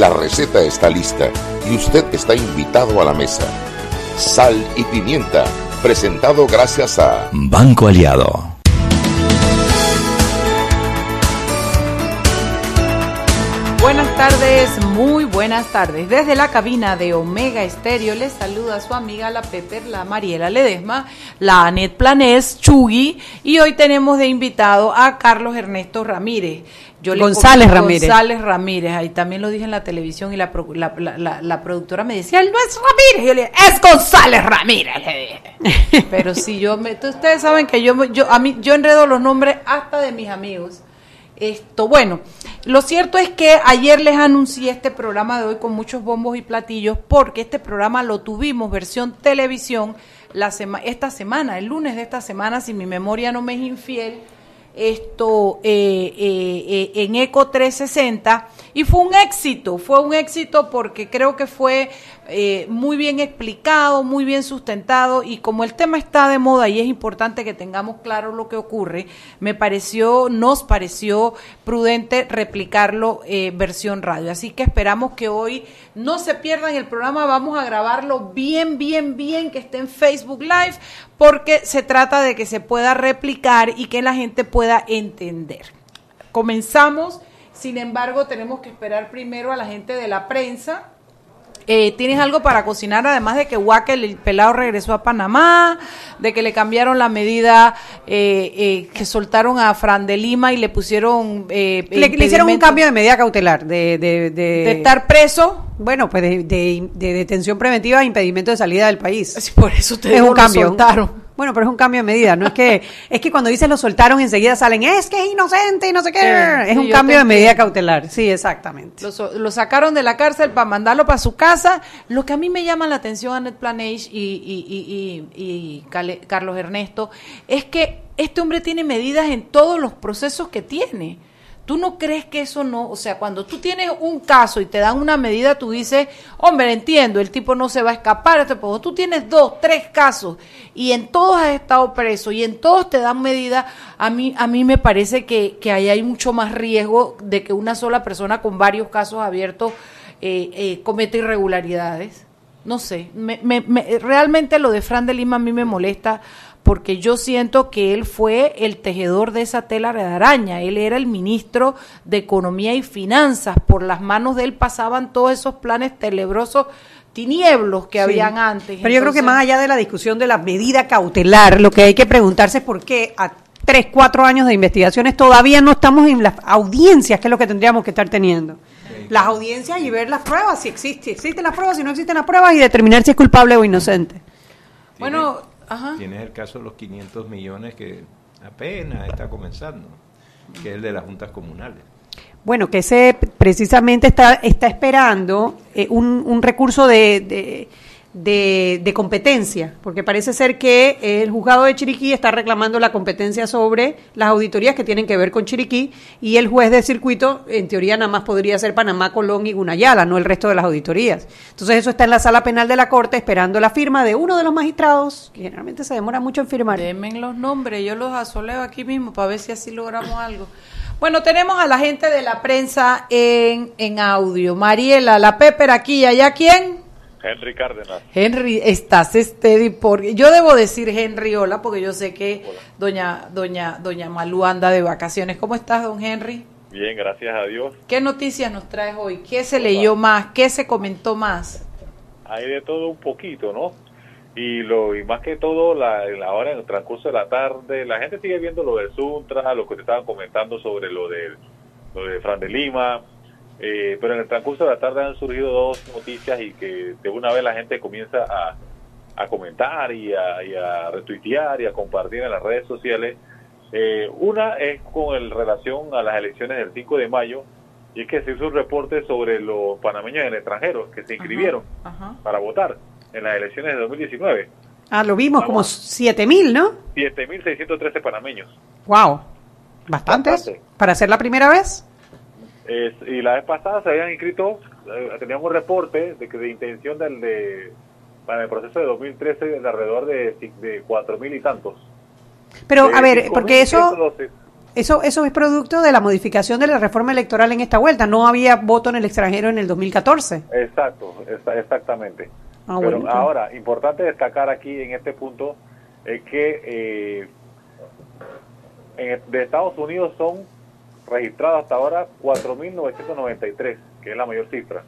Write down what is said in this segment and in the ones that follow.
La receta está lista y usted está invitado a la mesa. Sal y pimienta, presentado gracias a Banco Aliado. Buenas tardes, muy buenas tardes. Desde la cabina de Omega Estéreo les saluda su amiga la Pepper, la Mariela Ledesma, la Anet Planés, Chugui y hoy tenemos de invitado a Carlos Ernesto Ramírez. Yo González Ramírez. González Ramírez, ahí también lo dije en la televisión y la, la, productora me decía, él no es Ramírez, yo le dije, es González Ramírez, Pero si yo me, ustedes saben que yo, yo, a mí, yo enredo los nombres hasta de mis amigos. Esto, bueno, lo cierto es que ayer les anuncié este programa de hoy con muchos bombos y platillos porque este programa lo tuvimos versión televisión la esta semana, el lunes de esta semana, si mi memoria no me es infiel, esto eh, eh, eh, en Eco 360 y fue un éxito, fue un éxito porque creo que fue eh, muy bien explicado, muy bien sustentado y como el tema está de moda y es importante que tengamos claro lo que ocurre, me pareció, nos pareció prudente replicarlo eh, versión radio. Así que esperamos que hoy no se pierdan el programa, vamos a grabarlo bien, bien, bien, que esté en Facebook Live, porque se trata de que se pueda replicar y que la gente pueda entender. Comenzamos, sin embargo, tenemos que esperar primero a la gente de la prensa eh, ¿Tienes algo para cocinar además de que Huaca, el pelado, regresó a Panamá, de que le cambiaron la medida, eh, eh, que soltaron a Fran de Lima y le pusieron... Le, le, hicieron un cambio de medida cautelar, de... De, de, estar preso. Bueno, pues de, detención preventiva e impedimento de salida del país. por eso ustedes es un cambio. soltaron. Bueno, pero es un cambio de medida, no es que es que cuando dices lo soltaron enseguida salen, es que es inocente y no sé qué. es un cambio de medida cautelar, sí, exactamente. Lo, sacaron de la cárcel para mandarlo para su casa. Lo que a mí me llama la atención, Annette Planage y, y, y, y Carlos Ernesto, es que este hombre tiene medidas en todos los procesos que tiene. ¿Tú no crees que eso no? O sea, cuando tú tienes un caso y te dan una medida, tú dices, hombre, entiendo, el tipo no se va a escapar. Este tú tienes dos, tres casos y en todos has estado preso y en todos te dan medida, a mí, a mí me parece que, que ahí hay mucho más riesgo de que una sola persona con varios casos abiertos eh, eh, cometa irregularidades. No sé, me, me, realmente lo de Fran de Lima a mí me molesta porque yo siento que él fue el tejedor de esa tela de araña, él era el ministro de Economía y Finanzas, por las manos de él pasaban todos esos planes tenebrosos tinieblos que habían antes. Pero yo creo que más allá de la discusión de la medida cautelar, lo que hay que preguntarse es por qué a tres, cuatro años de investigaciones todavía no estamos en las audiencias, que es lo que tendríamos que estar teniendo. Las audiencias y ver las pruebas, si existe, existen las pruebas, si no existen las pruebas y determinar si es culpable o inocente. Bueno, Tienes el caso de los 500 millones que apenas está comenzando, que es el de las juntas comunales. Bueno, que ese precisamente está, está esperando eh, un, un, recurso de de, de, competencia, porque parece ser que el juzgado de Chiriquí está reclamando la competencia sobre las auditorías que tienen que ver con Chiriquí y el juez de circuito, en teoría, nada más podría ser Panamá, Colón y Gunayala, no el resto de las auditorías. Entonces, eso está en la sala penal de la Corte esperando la firma de uno de los magistrados, que generalmente se demora mucho en firmar. Denme los nombres, yo los asoleo aquí mismo para ver si así logramos algo. Bueno, tenemos a la gente de la prensa en, en audio. Mariela, la Pepper aquí, ¿allá quién? Henry Cárdenas. Henry, estás steady porque yo debo decir Henry hola porque yo sé que doña doña doña Malú anda de vacaciones. ¿Cómo estás, don Henry? Bien, gracias a Dios. ¿Qué noticias nos traes hoy? ¿Qué se leyó más? ¿Qué se comentó más? Hay de todo un poquito, ¿no? Y lo y más que todo la, la hora en el transcurso de la tarde, la gente sigue viendo lo del Suntra, lo que te estaban comentando sobre lo de lo de Fran de Lima, eh, pero en el transcurso de la tarde han surgido dos noticias y que de una vez la gente comienza a, comentar y a, retuitear y a compartir en las redes sociales. Eh, una es con el relación a las elecciones del 5 de mayo y es que se hizo un reporte sobre los panameños en el extranjero que se inscribieron para votar en las elecciones de 2019. Ah, lo vimos, como 7.000, ¿no? 7.613 panameños. ¡Wow! ¿Bastantes? Bastante. ¿Para ser la primera vez? Y la vez pasada se habían inscrito, eh, teníamos un reporte de que de intención del de para el proceso de 2013 de alrededor de, de cuatro mil y tantos. Pero, a ver, porque eso... eso, eso es producto de la modificación de la reforma electoral en esta vuelta. No había voto en el extranjero en el 2014. Exacto, exactamente. Ah, Pero ahora, importante destacar aquí en este punto es que eh, de Estados Unidos son registrados hasta ahora 4.993, que es la mayor cifra.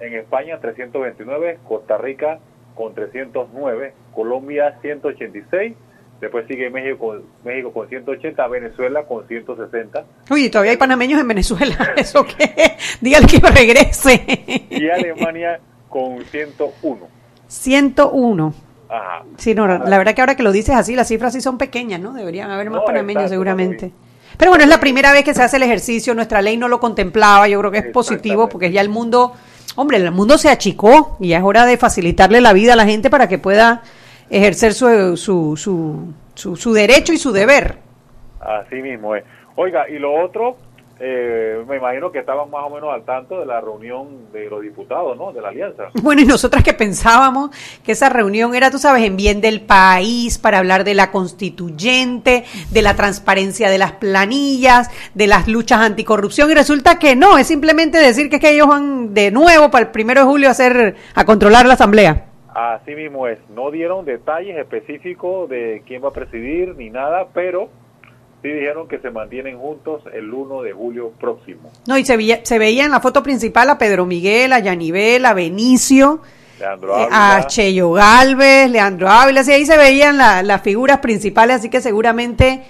En España 329, Costa Rica con 309, Colombia 186, después sigue México con, México con 180, Venezuela con 160. Uy, todavía hay panameños en Venezuela, ¿eso qué? Dígale que regrese. Y Alemania con 101. 101. Ajá. Sí, no, la verdad que ahora que lo dices así, las cifras sí son pequeñas, ¿no? Deberían haber más panameños seguramente. Pero bueno, es la primera vez que se hace el ejercicio, nuestra ley no lo contemplaba, yo creo que es positivo porque ya el mundo, hombre, el mundo se achicó y ya es hora de facilitarle la vida a la gente para que pueda ejercer su, su, su, su, derecho y su deber. Así mismo es. Oiga, y lo otro, eh, me imagino que estaban más o menos al tanto de la reunión de los diputados, ¿no? De la alianza. Bueno, y nosotras que pensábamos que esa reunión era, tú sabes, en bien del país, para hablar de la constituyente, de la transparencia de las planillas, de las luchas anticorrupción, y resulta que no, es simplemente decir que es que ellos van de nuevo para el primero de julio a hacer, a controlar la asamblea. Así mismo es, no dieron detalles específicos de quién va a presidir ni nada, pero sí dijeron que se mantienen juntos el 1 de julio próximo. No, y se veía, se veía en la foto principal a Pedro Miguel, a Yanibel, a Benicio, eh, a Cheyo Galvez, Leandro Ávila, y ahí se veían las figuras principales, así que seguramente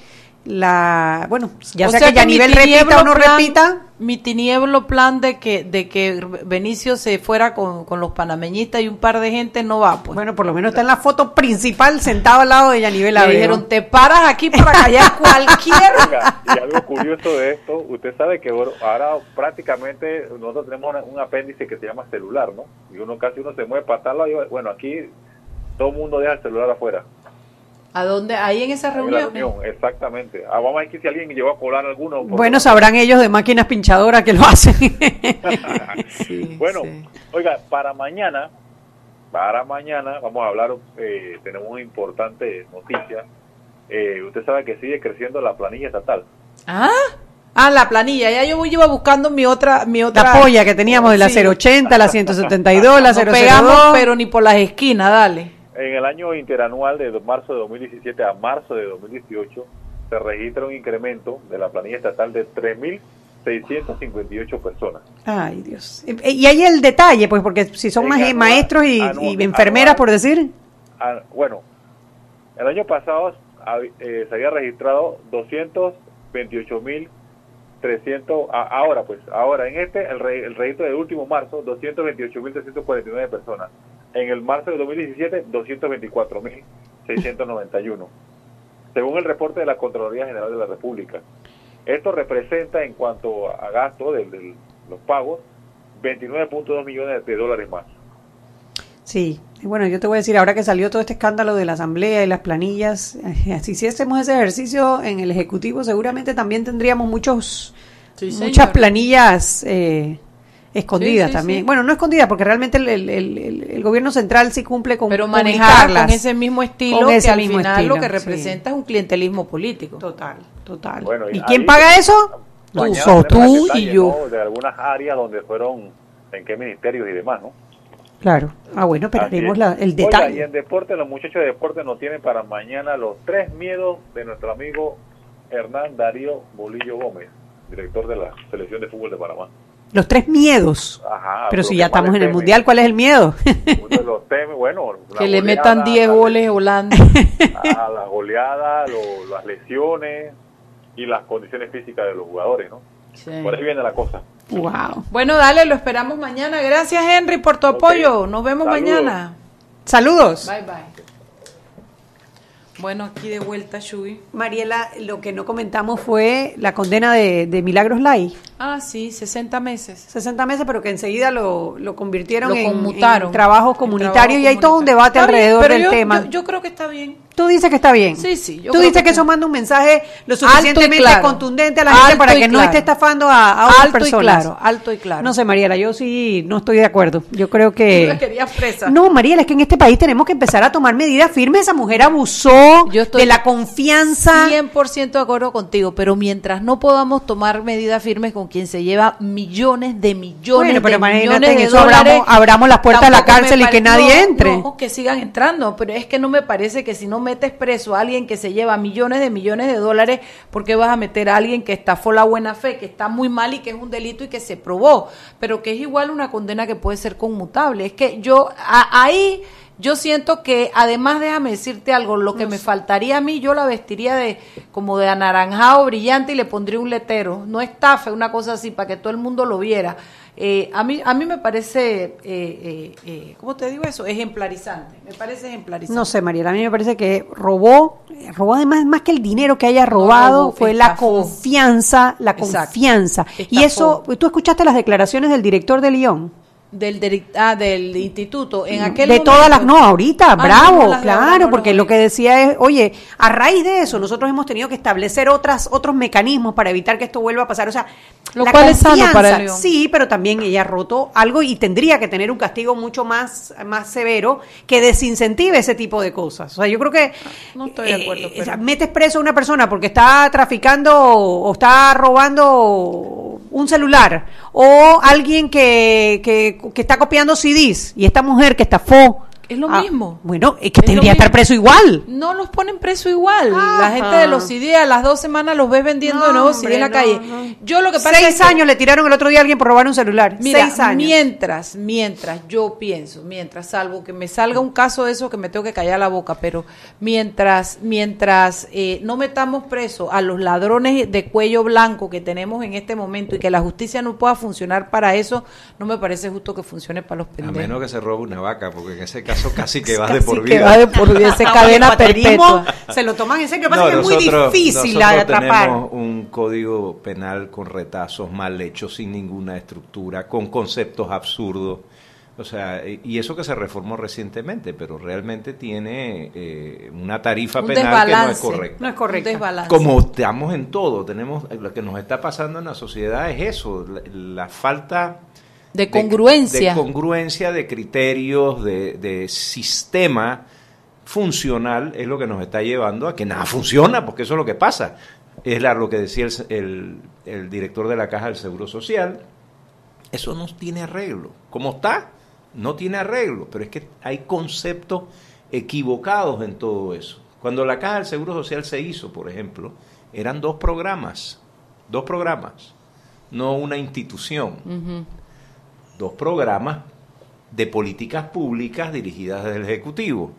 la bueno ya sea, que, a nivel repita o no repita. mi tinieblo plan de que de que Benicio se fuera con, los panameñistas y un par de gente no va pues. Bueno por lo menos está en la foto principal sentado al lado de Yanivel le dijeron te paras aquí para callar cualquiera y algo curioso de esto usted sabe que ahora prácticamente nosotros tenemos un apéndice que se llama celular no y uno casi uno se mueve para tal lado y bueno aquí todo el mundo deja el celular afuera ¿A dónde? Ahí en esa reunión. exactamente. Ah, vamos a ver si alguien llegó a colar alguno. Bueno, sabrán ellos de máquinas pinchadoras que lo hacen. bueno, oiga, para mañana, para mañana vamos a hablar, eh, tenemos una importante noticia. Eh, usted sabe que sigue creciendo la planilla estatal. Ah. Ah, la planilla. Ya yo iba buscando mi otra, mi otra. La polla que teníamos de la 080, la 172, la 002. pegamos, pero ni por las esquinas, dale. En el año interanual de marzo de 2017 a marzo de 2018 se registra un incremento de la planilla estatal de 3.658 personas. Ay, Dios. Y hay el detalle, pues, porque si son más maestros y, enfermeras, por decir. bueno, el año pasado eh, se había registrado 228.300, ahora pues, ahora en este, el, el registro del último marzo, 228.349 personas. En el marzo de 2017, 224.691, según el reporte de la Contraloría General de la República. Esto representa, en cuanto a gasto de, los pagos, 29.2 millones de dólares más. Sí, bueno, yo te voy a decir, ahora que salió todo este escándalo de la Asamblea y las planillas, eh, así si hacemos ese ejercicio en el Ejecutivo, seguramente también tendríamos muchos muchas planillas eh, escondida también. Bueno, no escondida porque realmente el, gobierno central sí cumple con Pero manejar con ese mismo estilo que al final lo que representa es un clientelismo político. Total, total. ¿Y, quién paga eso? Tú, y yo. De algunas áreas donde fueron, en qué ministerios y demás, ¿no? Claro. Ah, bueno, pero la, el detalle. y en deporte, los muchachos de deporte nos tienen para mañana los tres miedos de nuestro amigo Hernán Darío Bolillo Gómez, director de la Selección de Fútbol de Panamá. Los tres miedos. pero si ya estamos en el Mundial, ¿cuál es el miedo? bueno, que le metan 10 goles a Holanda. A la goleada, las lesiones y las condiciones físicas de los jugadores, ¿no? Por ahí viene la cosa. Wow. Bueno, dale, lo esperamos mañana. Gracias, Henry, por tu apoyo. Nos vemos mañana. Saludos. Bye, bye. Bueno, aquí de vuelta, Shui. Mariela, lo que no comentamos fue la condena de, Milagros Lai. Ah, sí, 60 meses. 60 meses, pero que enseguida lo, lo convirtieron en, trabajo comunitario y hay todo un debate alrededor del tema. Yo, creo que está bien. Tú dices que está bien. Sí, sí. Tú dices que, eso manda un mensaje lo suficientemente contundente a la gente para que no esté estafando a, a otras alto personas. Y claro, alto y claro. No sé, Mariela, yo sí no estoy de acuerdo. Yo creo que. Yo quería presa. No, Mariela, es que en este país tenemos que empezar a tomar medidas firmes. Esa mujer abusó yo estoy de la confianza. 100% de acuerdo contigo, pero mientras no podamos tomar medidas firmes con quien se lleva millones de millones bueno, pero de millones en eso dólares, abramos, abramos las puertas de la me cárcel y que nadie no, entre. no, que sigan entrando, pero es que no me parece que si no metes preso a alguien que se lleva millones de millones de dólares, ¿por qué vas a meter a alguien que estafó la buena fe, que está muy mal y que es un delito y que se probó, pero que es igual una condena que puede ser conmutable? Es que yo a- ahí yo siento que además déjame decirte algo, lo que me faltaría a mí yo la vestiría de como de anaranjado brillante y le pondría un letero, no estafa, una cosa así para que todo el mundo lo viera. Eh, a mí a mí me parece eh, eh, eh, ¿cómo te digo eso? ejemplarizante, me parece ejemplarizante. No sé, Mariela, a mí me parece que robó, eh, robó además más que el dinero que haya robado, robó, fue la confianza, la Exacto. confianza. Y eso, tú escuchaste las declaraciones del director de Lyon. Del direct- ah, del instituto en aquel de momento- todas las, no, ahorita, Ah, bravo, no, las claro, no porque lo que decía es, oye, a raíz de eso nosotros hemos tenido que establecer otras otros mecanismos para evitar que esto vuelva a pasar, o sea, Lo la cual es sano para el. Sí, pero también ella ha roto algo y tendría que tener un castigo mucho más más severo que desincentive ese tipo de cosas. O sea, yo creo que No estoy de acuerdo, eh, pero- o sea, metes preso a una persona porque está traficando o está robando un celular o alguien que, que, que está copiando CDs y esta mujer que estafó. Es lo Ah, mismo. Bueno, es que Es tendría que estar preso igual. No los ponen preso igual. Ajá. La gente de los CD a las dos semanas los ves vendiendo de nuevo CD en la calle. no, no. Yo lo que pasa Seis es que- años le tiraron el otro día a alguien por robar un celular. Mira, Seis años. mientras, mientras yo pienso, mientras salvo que me salga un caso de eso que me tengo que callar la boca, pero mientras, mientras eh, no metamos preso a los ladrones de cuello blanco que tenemos en este momento y que la justicia no pueda funcionar para eso, no me parece justo que funcione para los A pendejos. menos que se robe una vaca, porque en ese caso casi que vas de Casi por que vida. va de por vida, esa Ah, cadena perpetua. Se lo toman en serio. Lo que pasa No, que es muy nosotros- difícil atrapar. tenemos un código penal con retazos mal hechos, sin ninguna estructura, con conceptos absurdos. O sea, y eso que se reformó recientemente, pero realmente tiene eh, una tarifa Un penal que no es correcta. No es desbalance. Como estamos en todo, tenemos lo que nos está pasando en la sociedad es eso, la, la falta de congruencia. de, congruencia de criterios, de, de sistema funcional es lo que nos está llevando a que nada funciona, porque eso es lo que pasa. Es lo que decía el, el- el director de la Caja del Seguro Social. Eso no tiene arreglo. Como está, no tiene arreglo, pero es que hay conceptos equivocados en todo eso. Cuando la Caja del Seguro Social se hizo, por ejemplo, eran dos programas, dos programas, no una institución. Dos programas de políticas públicas dirigidas desde el Ejecutivo.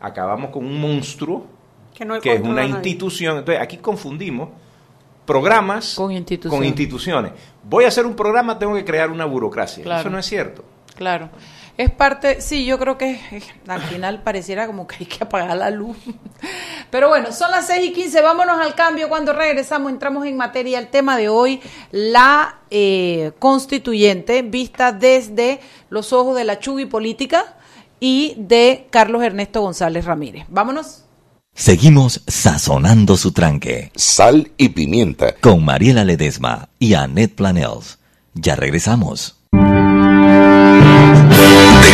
Acabamos con un monstruo Que, no que es una institución. Entonces, aquí confundimos programas Con instituciones. con instituciones. Voy a hacer un programa, tengo que crear una burocracia. Claro. Eso no es cierto. Claro. Es parte, sí, yo creo que eh, al final pareciera como que hay que apagar la luz. Pero bueno, son las 6 y 15, vámonos al cambio. Cuando regresamos entramos en materia. El tema de hoy, la eh, constituyente vista desde los ojos de la Chugui política y de Carlos Ernesto González Ramírez. Vámonos. Seguimos sazonando su tranque Sal y pimienta. con Mariela Ledesma y Annette Planels. Ya regresamos.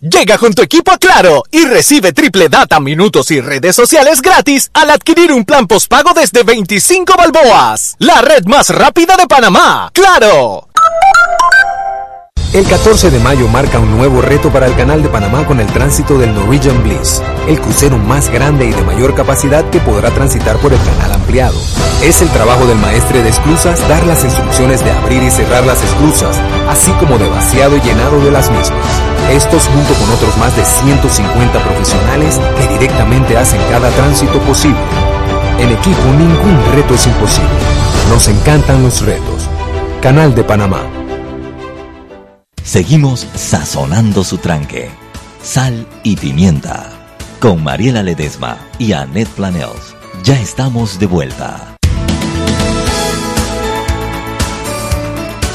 Llega con tu equipo a Claro y recibe triple data, minutos y redes sociales gratis al adquirir un plan postpago desde 25 balboas. La red más rápida de Panamá. ¡Claro! El 14 de mayo marca un nuevo reto para el Canal de Panamá con el tránsito del Norwegian Bliss, el crucero más grande y de mayor capacidad que podrá transitar por el canal ampliado. Es el trabajo del maestre de esclusas dar las instrucciones de abrir y cerrar las esclusas, así como de vaciado y llenado de las mismas. Estos junto con otros más de 150 profesionales que directamente hacen cada tránsito posible. En equipo ningún reto es imposible. Nos encantan los retos. Canal de Panamá. Seguimos sazonando su tranque. Sal y pimienta. Con Mariela Ledesma y Annette Planels. Ya estamos de vuelta.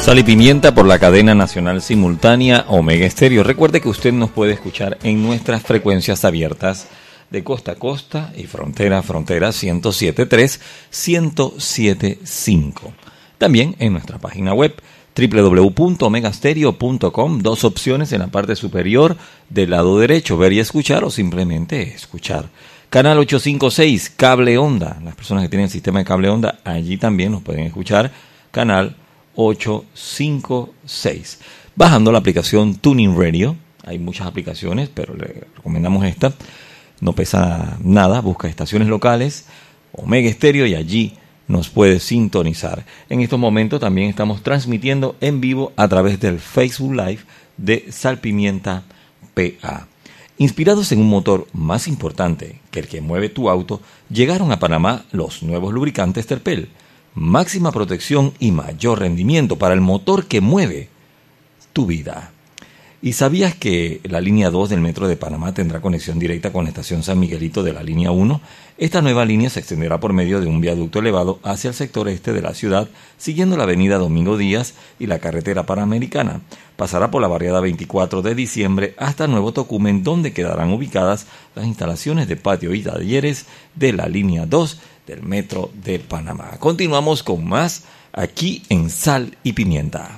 Sal y pimienta por la cadena nacional simultánea Omega Estéreo. Recuerde que usted nos puede escuchar en nuestras frecuencias abiertas de costa a costa y frontera a frontera 107.3, 107.5. También en nuestra página web www.omegastereo.com, dos opciones en la parte superior del lado derecho, ver y escuchar o simplemente escuchar. Canal 856, cable onda. Las personas que tienen el sistema de cable onda, allí también nos pueden escuchar. Canal 856. Bajando la aplicación Tuning Radio, hay muchas aplicaciones, pero le recomendamos esta. No pesa nada, busca estaciones locales, Omega Estéreo y allí nos puede sintonizar. En estos momentos también estamos transmitiendo en vivo a través del Facebook Live de Salpimienta PA. Inspirados en un motor más importante que el que mueve tu auto, llegaron a Panamá los nuevos lubricantes Terpel. Máxima protección y mayor rendimiento para el motor que mueve tu vida. ¿Y sabías que la línea 2 del Metro de Panamá tendrá conexión directa con la estación San Miguelito de la línea 1? Esta nueva línea se extenderá por medio de un viaducto elevado hacia el sector este de la ciudad, siguiendo la avenida Domingo Díaz y la carretera panamericana. Pasará por la barriada 24 de diciembre hasta Nuevo Tocumen, donde quedarán ubicadas las instalaciones de patio y talleres de la línea 2 del Metro de Panamá. Continuamos con más aquí en Sal y Pimienta.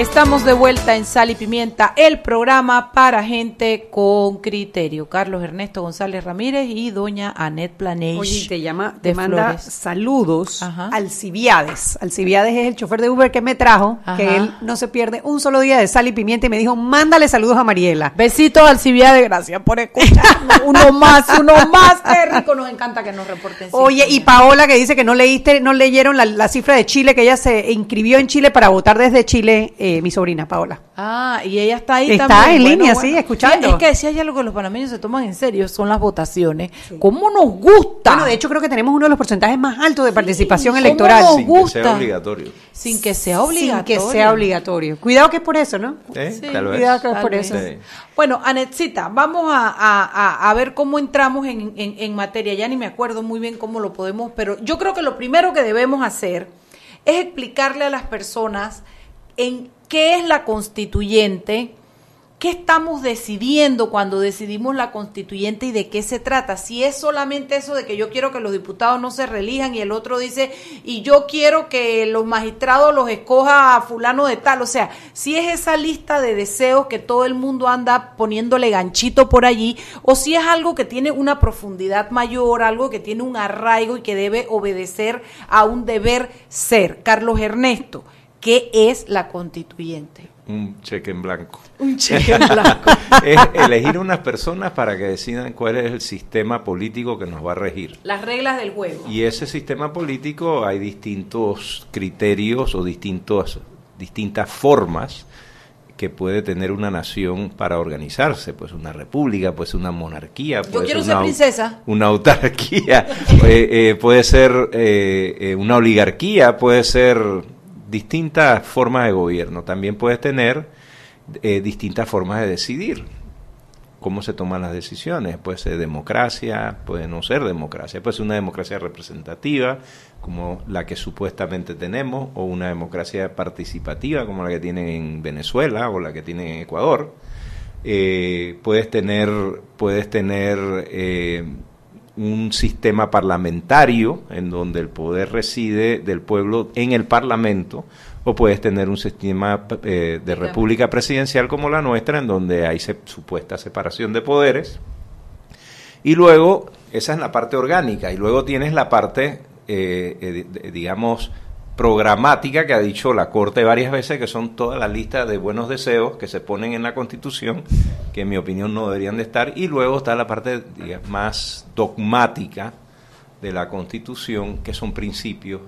Estamos de vuelta en Sal y Pimienta, el programa para gente con criterio. Carlos Ernesto González Ramírez y doña Anet Planeix. Oye, te llama, de te manda Flores. saludos Ajá. Alcibiades. Alcibiades es el chofer de Uber que me trajo, Ajá. que él no se pierde un solo día de sal y pimienta y me dijo, mándale saludos a Mariela. Besitos Alcibiades, gracias por escucharnos. Uno más, uno más. Qué rico, nos encanta que nos reporten. Oye, y. Paola que dice que no leíste, no leyeron la, la cifra de Chile, que ella se inscribió en Chile para votar desde Chile, eh, mi sobrina Paola. Ah, y ella está ahí Está también. en línea, sí, escuchando. Es que decía ya lo que los panameños se toman en serio, son las votaciones. ¿Cómo nos gusta? Bueno, de hecho creo que tenemos uno de los porcentajes más altos de participación ¿cómo electoral. nos Sin que gusta. sea obligatorio. Sin que sea obligatorio. Sin que sea obligatorio. Cuidado que es por eso, ¿no? ¿Eh? Sí, Tal vez. cuidado que es Tal por vez. eso. Sí. Bueno, Anetcita, vamos a, a- a- a ver cómo entramos en, en- en materia. Ya ni me acuerdo muy bien cómo lo podemos, pero yo creo que lo primero que debemos hacer es explicarle a las personas en qué es la constituyente, qué estamos decidiendo cuando decidimos la constituyente y de qué se trata. Si es solamente eso de que yo quiero que los diputados no se relijan y el otro dice, y yo quiero que los magistrados los escoja a fulano de tal. O sea, si es esa lista de deseos que todo el mundo anda poniéndole ganchito por allí, o si es algo que tiene una profundidad mayor, algo que tiene un arraigo y que debe obedecer a un deber ser. Carlos Ernesto, ¿qué es la constituyente? Un cheque en blanco. Un cheque en blanco. es elegir unas personas para que decidan cuál es el sistema político que nos va a regir. Las reglas del juego. Y ese sistema político hay distintos criterios o distintos, distintas formas que puede tener una nación para organizarse, pues una república, pues una monarquía, puede quiero ser una, princesa. una autarquía, eh, eh, puede ser eh, una oligarquía, puede ser distintas formas de gobierno. También puedes tener eh, distintas formas de decidir cómo se toman las decisiones. Puede ser democracia, puede no ser democracia, puede ser una democracia representativa, como la que supuestamente tenemos, o una democracia participativa, como la que tienen en Venezuela o la que tienen en Ecuador. Eh, puedes tener, puedes tener eh, un sistema parlamentario en donde el poder reside del pueblo en el parlamento, o puedes tener un sistema eh, de república presidencial como la nuestra, en donde hay se- supuesta separación de poderes. Y luego, esa es la parte orgánica, y luego tienes la parte, eh, eh, digamos, programática que ha dicho la Corte varias veces, que son todas las listas de buenos deseos que se ponen en la Constitución, que en mi opinión no deberían de estar, y luego está la parte digamos, más dogmática de la Constitución, que son principios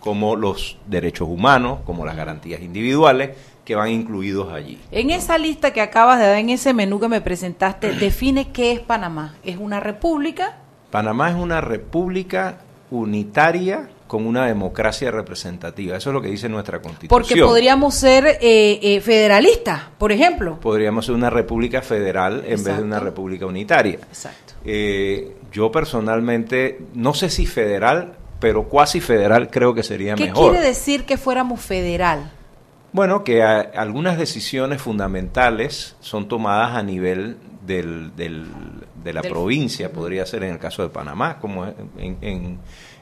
como los derechos humanos, como las garantías individuales, que van incluidos allí. En esa lista que acabas de dar, en ese menú que me presentaste, define qué es Panamá. ¿Es una república? Panamá es una república unitaria con una democracia representativa. Eso es lo que dice nuestra constitución. Porque podríamos ser eh, eh, federalistas, por ejemplo. Podríamos ser una república federal en vez de una república unitaria. Exacto. Eh, yo personalmente, no sé si federal, pero cuasi federal creo que sería ¿Qué mejor. quiere decir que fuéramos federal? Bueno, que a- algunas decisiones fundamentales son tomadas a nivel del, del- de la Del- provincia, podría ser en el caso de Panamá, como en, en-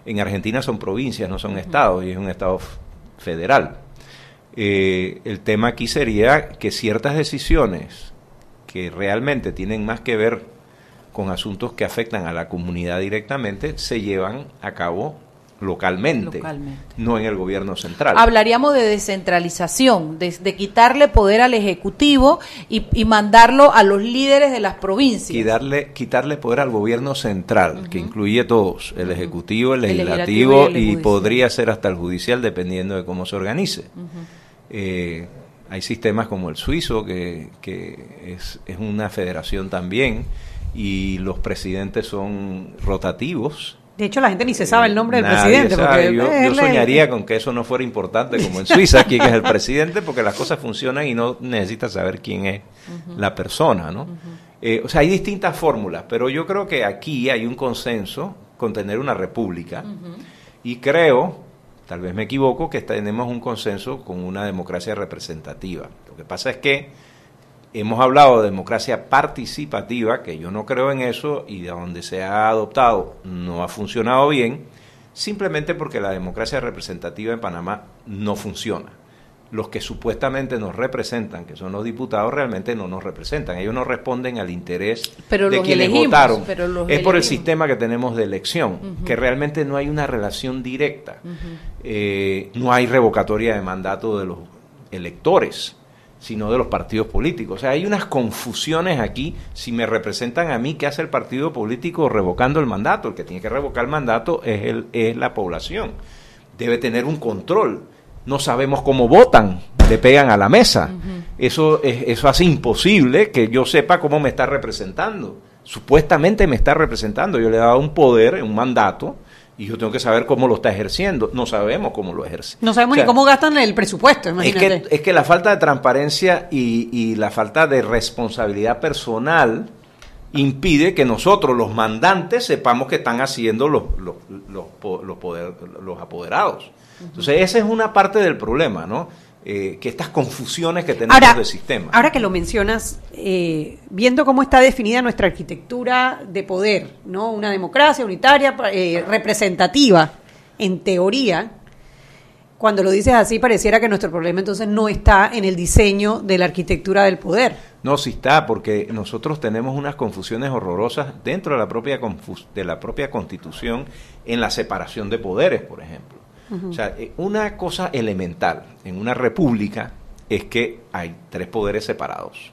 en Argentina son provincias, no son estados, y es un estado federal. Eh, el tema aquí sería que ciertas decisiones que realmente tienen más que ver con asuntos que afectan a la comunidad directamente, se llevan a cabo localmente, Localmente. no en el gobierno central. Hablaríamos de descentralización, de, de quitarle poder al Ejecutivo y, y mandarlo a los líderes de las provincias. quitarle, quitarle poder al gobierno central, que incluye todos, el ejecutivo, el El legislativo y el y, judicial. podría ser hasta el judicial dependiendo de cómo se organice. Eh, hay sistemas como el suizo, que, que es, es una federación también, y los presidentes son rotativos. De hecho, la gente ni se sabe el nombre del Nadie presidente. Porque yo, soñaría con que eso no fuera importante como en Suiza, quién es el presidente, porque las cosas funcionan y no necesitas saber quién es la persona, ¿no? Eh, o sea, hay distintas fórmulas, pero yo creo que aquí hay un consenso con tener una república y creo, tal vez me equivoco, que tenemos un consenso con una democracia representativa. Lo que pasa es que hemos hablado de democracia participativa, que yo no creo en eso y de donde se ha adoptado no ha funcionado bien, simplemente porque la democracia representativa en Panamá no funciona. Los que supuestamente nos representan, que son los diputados, realmente no nos representan. Ellos no responden al interés Pero de quienes votaron. pero es por el sistema que tenemos de elección, que realmente no hay una relación directa. Eh, no hay revocatoria de mandato de los electores, sino de los partidos políticos. O sea, hay unas confusiones aquí. Si me representan a mí, ¿qué hace el partido político revocando el mandato? El que tiene que revocar el mandato es, el, es la población. Debe tener un control. No sabemos cómo votan, le pegan a la mesa. eso, es- eso hace imposible que yo sepa cómo me está representando. Supuestamente me está representando. Yo le he dado un poder, un mandato, y yo tengo que saber cómo lo está ejerciendo. No sabemos cómo lo ejerce. No sabemos O sea, ni cómo gastan el presupuesto, es imagínate. que, es que la falta de transparencia y, y la falta de responsabilidad personal impide que nosotros, los mandantes, sepamos qué están haciendo los, los, los, po- los poder- los apoderados. Entonces, esa es una parte del problema, ¿no? Eh, que estas confusiones que tenemos Ahora, de sistema. ahora que lo mencionas, eh, viendo cómo está definida nuestra arquitectura de poder, ¿no? Una democracia unitaria, eh, representativa, en teoría, cuando lo dices así, pareciera que nuestro problema entonces no está en el diseño de la arquitectura del poder. No, sí está, porque nosotros tenemos unas confusiones horrorosas dentro de la propia, confus- de la propia constitución en la separación de poderes, por ejemplo. O sea, eh, una cosa elemental en una república es que hay tres poderes separados.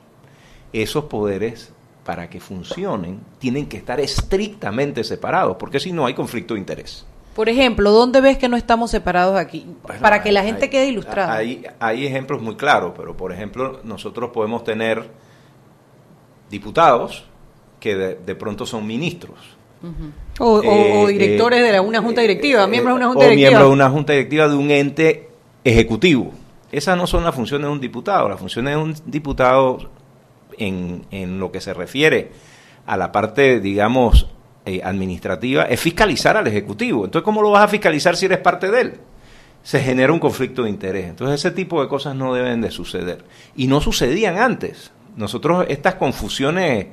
Esos poderes, para que funcionen, tienen que estar estrictamente separados, porque si no hay conflicto de interés. Por ejemplo, ¿dónde ves que no estamos separados aquí? Bueno, Para que la hay- gente hay- quede ilustrada. Hay, hay ejemplos muy claros, pero por ejemplo, nosotros podemos tener diputados que de, de pronto son ministros. O, o- o Eh, directores eh, de una junta directiva, eh, miembros de una o junta directiva. miembros de una junta directiva de un ente ejecutivo. Esas no son las funciones de un diputado. Las funciones de un diputado en, en lo que se refiere a la parte, digamos, eh, administrativa, es fiscalizar al Ejecutivo. Entonces, ¿cómo lo vas a fiscalizar si eres parte de él? Se genera un conflicto de interés. Entonces, ese tipo de cosas no deben de suceder. Y no sucedían antes. Nosotros, estas confusiones,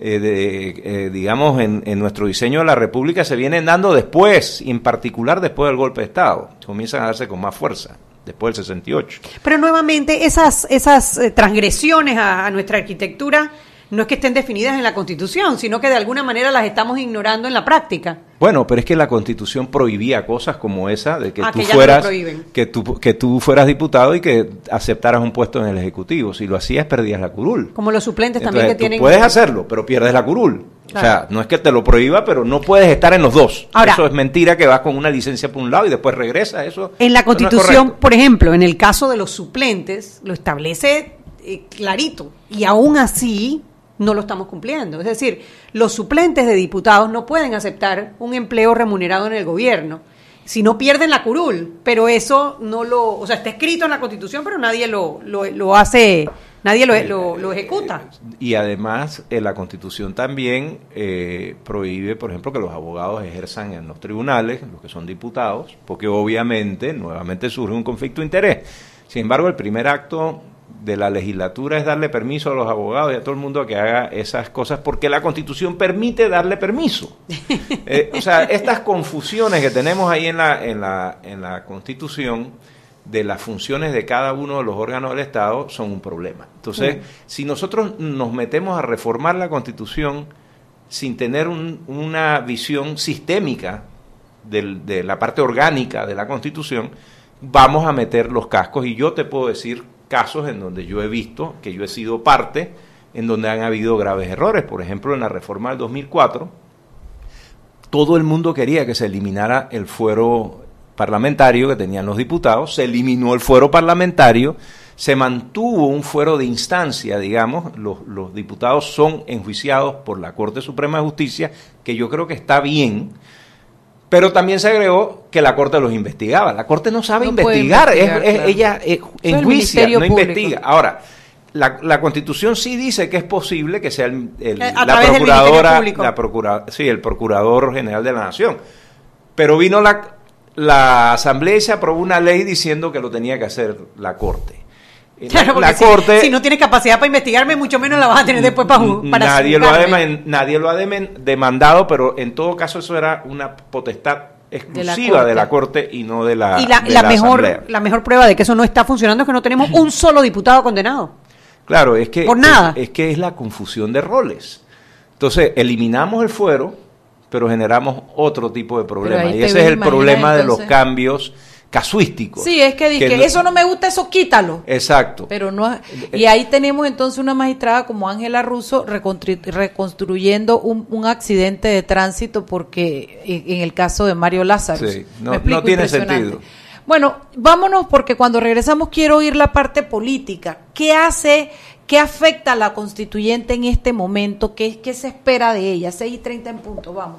eh, de, eh, digamos, en, en nuestro diseño de la República se vienen dando después, y en particular después del golpe de Estado. Comienzan a darse con más fuerza, después del 68. Pero nuevamente, esas, esas eh, transgresiones a, a nuestra arquitectura no es que estén definidas en la Constitución, sino que de alguna manera las estamos ignorando en la práctica. Bueno, pero es que la Constitución prohibía cosas como esa de que Ah, tú que no fueras que tú que tú fueras diputado y que aceptaras un puesto en el ejecutivo. Si lo hacías perdías la curul. Como los suplentes también que tienen... tú puedes hacerlo, pero pierdes la curul. Claro. O sea, no es que te lo prohíba, pero no puedes estar en los dos. Ahora- eso es mentira que vas con una licencia por un lado y después regresas. Eso En la no Constitución, por ejemplo, en el caso de los suplentes, lo establece eh, clarito. Y aún así no lo estamos cumpliendo. Es decir, los suplentes de diputados no pueden aceptar un empleo remunerado en el gobierno. Si no pierden la curul, pero eso no lo, o sea, está escrito en la Constitución, pero nadie lo, lo, lo hace, nadie lo, lo, lo ejecuta. Y además, eh, la Constitución también eh, prohíbe, por ejemplo, que los abogados ejerzan en los tribunales, los que son diputados, porque obviamente, nuevamente surge un conflicto de interés. Sin embargo, el primer acto de la legislatura es darle permiso a los abogados y a todo el mundo a que haga esas cosas, porque la Constitución permite darle permiso. Eh, o sea, estas confusiones que tenemos ahí en la, en la, en la Constitución de las funciones de cada uno de los órganos del Estado son un problema. Entonces, si nosotros nos metemos a reformar la Constitución sin tener un- una visión sistémica del- de la parte orgánica de la Constitución, vamos a meter los cascos. Y yo te puedo decir casos en donde yo he visto, que yo he sido parte, en donde han habido graves errores. Por ejemplo, en la reforma del 2004, todo el mundo quería que se eliminara el fuero parlamentario que tenían los diputados, se eliminó el fuero parlamentario, se mantuvo un fuero de instancia, digamos, los, los diputados son enjuiciados por la Corte Suprema de Justicia, que yo creo que está bien, pero también se agregó que la Corte los investigaba. La Corte no sabe No investigar, es- es- claro. ella eh, el enjuicia, no Público. investiga. Ahora, la, la Constitución sí dice que es posible que sea el, el- Eh, la procuradora, la procura- sí, el procurador general de la nación. Pero vino la, la asamblea y se aprobó una ley diciendo que lo tenía que hacer la corte. La- Claro, la corte si no tienes capacidad para investigarme, mucho menos la vas a tener después para, para nadie lo ha nadie lo ha demandado, pero en todo caso eso era una potestad exclusiva Corte. de la corte y no de la y la, de la la mejor asamblea. la mejor prueba de que eso no está funcionando es que no tenemos un solo diputado condenado. Claro, es que, Por nada. Es, es que es la confusión de roles. Entonces, eliminamos el fuero, pero generamos otro tipo de problema. Y ves, ves, es el problema de los cambios casuísticos. Sí, es que, di que no- eso no me gusta, eso quítalo. Exacto. Pero no, y ahí tenemos entonces una magistrada como Ángela Russo reconstru- reconstruyendo un, un accidente de tránsito porque en, en el caso de Mario Lázaro. Sí, no- no tiene sentido. Bueno, vámonos porque cuando regresamos quiero oír la parte política. ¿Qué hace, qué afecta a la constituyente en este momento? ¿Qué, qué se espera de ella? 6 y 30 en punto, vamos.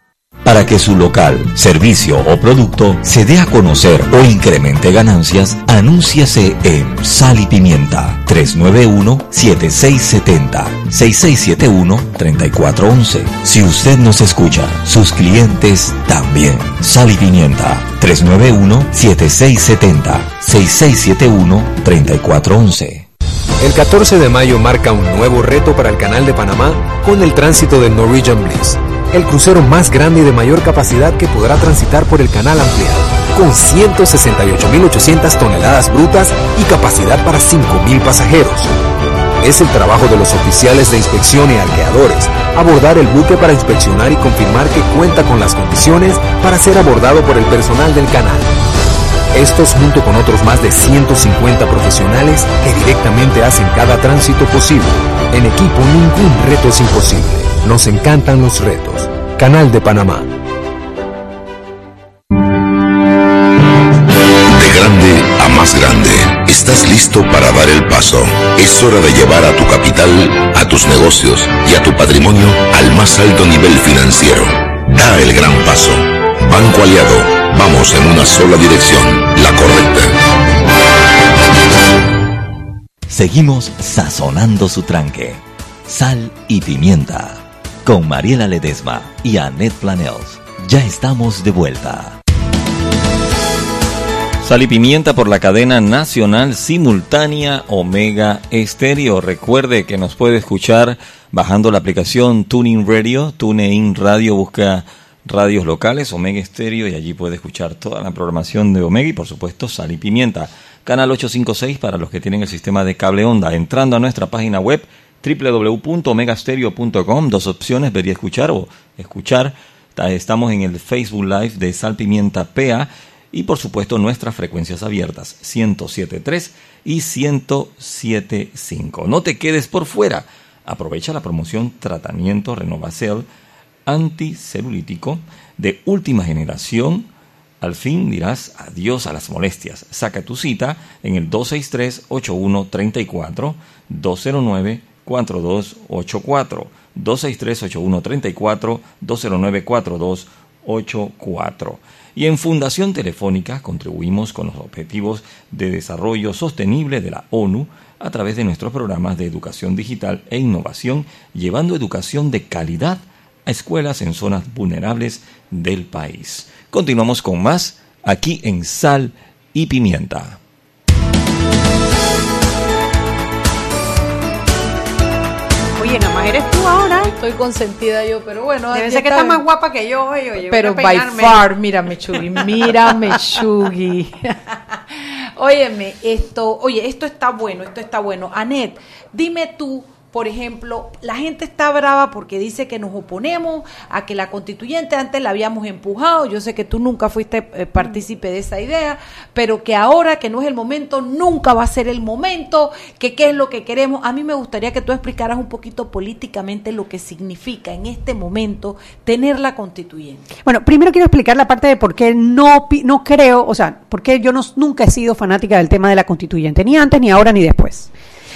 Para que su local, servicio o producto se dé a conocer o incremente ganancias, anúnciase en Sal y Pimienta 391-7670-6671-3411. Si usted nos escucha, sus clientes también. Sal y Pimienta 391-7670-6671-3411. El 14 de mayo marca un nuevo reto para el Canal de Panamá con el tránsito del Norwegian Bliss, el crucero más grande y de mayor capacidad que podrá transitar por el canal ampliado, con 168.800 toneladas brutas y capacidad para 5.000 pasajeros. Es el trabajo de los oficiales de inspección y arqueadores abordar el buque para inspeccionar y confirmar que cuenta con las condiciones para ser abordado por el personal del canal. Estos junto con otros más de 150 profesionales que directamente hacen cada tránsito posible. En equipo ningún reto es imposible. Nos encantan los retos. Canal de Panamá. De grande a más grande. ¿Estás listo para dar el paso. Es hora de llevar a tu capital, a tus negocios y a tu patrimonio al más alto nivel financiero. Da el gran paso. Banco Aliado, vamos en una sola dirección, la correcta. Seguimos sazonando su tranque. Sal y pimienta. Con Mariela Ledesma y Annette Planels. Ya estamos de vuelta. Sal y Pimienta por la cadena nacional simultánea Omega Estéreo. Recuerde que nos puede escuchar bajando la aplicación Tuning Radio, TuneIn Radio, busca radios locales, Omega Estéreo, y allí puede escuchar toda la programación de Omega y por supuesto Sal y Pimienta. Canal 856 para los que tienen el sistema de cable onda. Entrando a nuestra página web www.omegastereo.com, dos opciones, vería escuchar o escuchar. Estamos en el Facebook Live de Sal Pimienta PA y por supuesto nuestras frecuencias abiertas 107.3 y 107.5. No te quedes por fuera. Aprovecha la promoción Tratamiento Renovacel anticelulítico de última generación. Al fin dirás adiós a las molestias. Saca tu cita en el 263-8134, 209-4284, 263-8134, 209-4284. Y en Fundación Telefónica contribuimos con los objetivos de desarrollo sostenible de la ONU a través de nuestros programas de educación digital e innovación, llevando educación de calidad a escuelas en zonas vulnerables del país. Continuamos con más aquí en Sal y Pimienta. Oye, nada más eres tú ahora. Estoy consentida yo, pero bueno. Debe ser que está más guapa que yo hoy, oye. Pero by far, mírame, Chugui, mírame, Chugui. Óyeme, esto, oye, esto está bueno, esto está bueno. Anet, dime tú, por ejemplo, la gente está brava porque dice que nos oponemos a que la constituyente antes la habíamos empujado. Yo sé que tú nunca fuiste eh, partícipe de esa idea, pero que ahora que no es el momento, nunca va a ser el momento, que qué es lo que queremos. A mí me gustaría que tú explicaras un poquito políticamente lo que significa en este momento tener la constituyente. Bueno, primero quiero explicar la parte de por qué no, no creo, o sea, por qué yo no, nunca he sido fanática del tema de la constituyente, ni antes, ni ahora, ni después.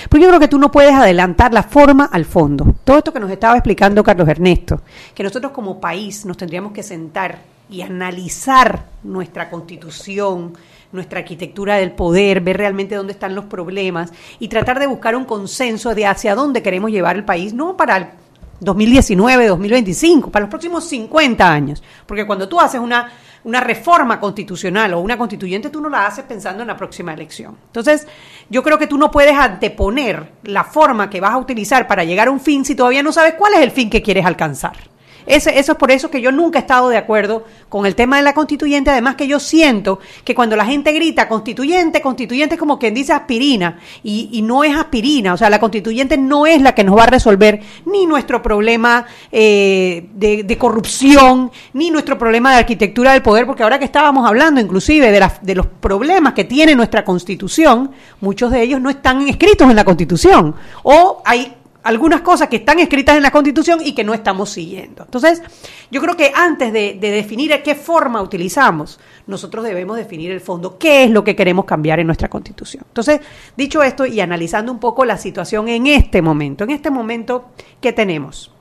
Porque yo creo que tú no puedes adelantar la forma al fondo. Todo esto que nos estaba explicando Carlos Ernesto, que nosotros como país nos tendríamos que sentar y analizar nuestra constitución, nuestra arquitectura del poder, ver realmente dónde están los problemas y tratar de buscar un consenso de hacia dónde queremos llevar el país, no para 2019, 2025, para los próximos 50 años. Porque cuando tú haces una, una reforma constitucional o una constituyente, tú no la haces pensando en la próxima elección. Entonces, yo creo que tú no puedes anteponer la forma que vas a utilizar para llegar a un fin si todavía no sabes cuál es el fin que quieres alcanzar. Ese- eso es por eso que yo nunca he estado de acuerdo con el tema de la constituyente, además que yo siento que cuando la gente grita constituyente, constituyente es como quien dice aspirina, y, no es aspirina, o sea, la constituyente no es la que nos va a resolver ni nuestro problema eh, de, corrupción, ni nuestro problema de arquitectura del poder, porque ahora que estábamos hablando inclusive de, de los problemas que tiene nuestra constitución, muchos de ellos no están escritos en la constitución, o hay algunas cosas que están escritas en la Constitución y que no estamos siguiendo. Entonces, yo creo que antes de, de definir qué forma utilizamos, nosotros debemos definir el fondo, qué es lo que queremos cambiar en nuestra Constitución. Entonces, dicho esto y analizando un poco la situación en este momento, en este momento, ¿qué tenemos?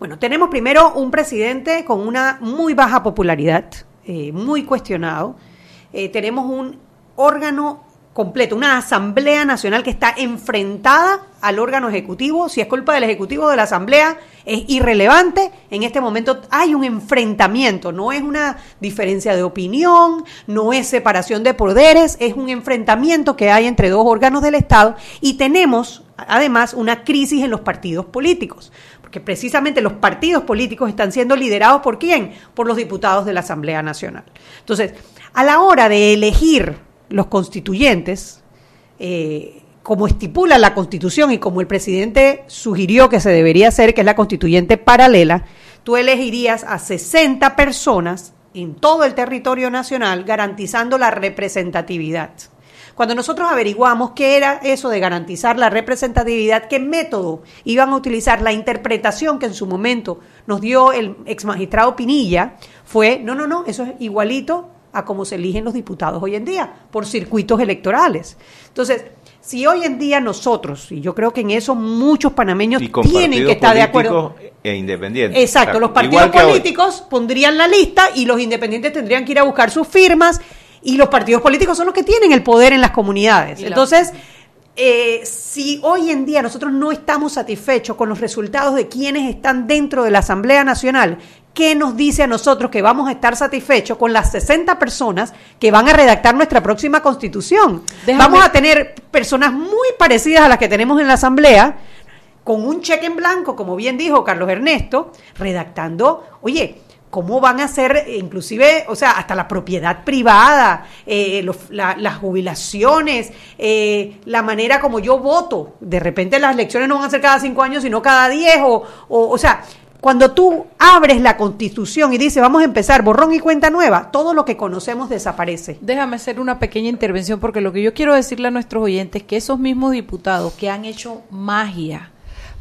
Bueno, tenemos primero un presidente con una muy baja popularidad, eh, muy cuestionado. Eh, tenemos un órgano completo, una Asamblea Nacional que está enfrentada al órgano ejecutivo. Si es culpa del ejecutivo de la Asamblea, es irrelevante. En este momento hay un enfrentamiento, no es una diferencia de opinión, no es separación de poderes, es un enfrentamiento que hay entre dos órganos del Estado y tenemos además una crisis en los partidos políticos porque precisamente los partidos políticos están siendo liderados por quién? Por los diputados de la Asamblea Nacional. Entonces, a la hora de elegir los constituyentes, eh, como estipula la Constitución y como el presidente sugirió que se debería hacer, que es la constituyente paralela, tú elegirías a 60 personas en todo el territorio nacional garantizando la representatividad. Cuando nosotros averiguamos qué era eso de garantizar la representatividad, qué método iban a utilizar, la interpretación que en su momento nos dio el ex magistrado Pinilla fue, no, no, no, eso es igualito a cómo se eligen los diputados hoy en día, por circuitos electorales. Entonces, si hoy en día nosotros, y yo creo que en eso muchos panameños tienen que estar de acuerdo. políticos E independientes. Exacto, O sea, los partidos hoy. políticos pondrían la lista y los independientes tendrían que ir a buscar sus firmas y los partidos políticos son los que tienen el poder en las comunidades. Entonces, eh, si hoy en día nosotros no estamos satisfechos con los resultados de quienes están dentro de la Asamblea Nacional, ¿qué nos dice a nosotros que vamos a estar satisfechos con las 60 personas que van a redactar nuestra próxima constitución? Déjame- Vamos a tener personas muy parecidas a las que tenemos en la Asamblea, con un cheque en blanco, como bien dijo Carlos Ernesto, redactando, oye, ¿cómo van a ser, eh, inclusive, o sea, hasta la propiedad privada, eh, los- la- las jubilaciones, eh, la manera como yo voto? De repente las elecciones no van a ser cada cinco años, sino cada diez, o, o, o sea, cuando tú abres la constitución y dices, vamos a empezar borrón y cuenta nueva, todo lo que conocemos desaparece. Déjame hacer una pequeña intervención porque lo que yo quiero decirle a nuestros oyentes es que esos mismos diputados que han hecho magia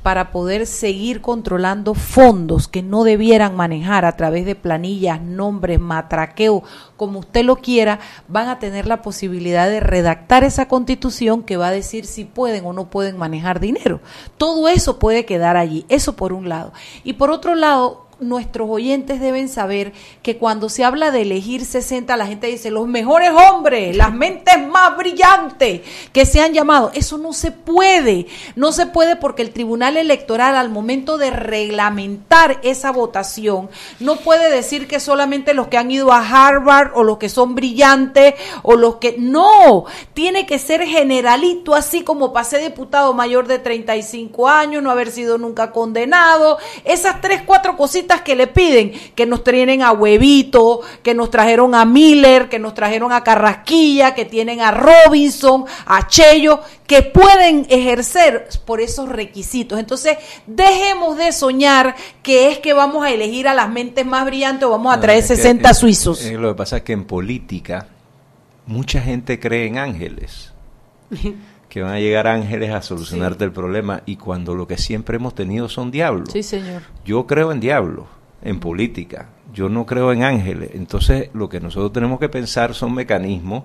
para poder seguir controlando fondos que no debieran manejar a través de planillas, nombres, matraqueo, como usted lo quiera, van a tener la posibilidad de redactar esa constitución que va a decir si pueden o no pueden manejar dinero. Todo eso puede quedar allí, eso por un lado. Y por otro lado, nuestros oyentes deben saber que cuando se habla de elegir 60, la gente dice los mejores hombres, las mentes más brillantes que se han llamado. Eso no se puede. No se puede porque el Tribunal Electoral al momento de reglamentar esa votación no puede decir que solamente los que han ido a Harvard o los que son brillantes o los que... No, tiene que ser generalito, así como pasé diputado mayor de 35 años, no haber sido nunca condenado. Esas tres, cuatro cositas que le piden, que nos traen a Huevito, que nos trajeron a Miller, que nos trajeron a Carrasquilla, que tienen a Robinson, a Chello, que pueden ejercer por esos requisitos. Entonces, dejemos de soñar que es que vamos a elegir a las mentes más brillantes o vamos a No, traer es que- 60 eh, suizos. eh, lo que pasa es que en política mucha gente cree en ángeles, que van a llegar ángeles a solucionarte el problema y cuando lo que siempre hemos tenido son diablos. Sí, señor. Yo creo en diablos, en política. Yo no creo en ángeles. Entonces, lo que nosotros tenemos que pensar son mecanismos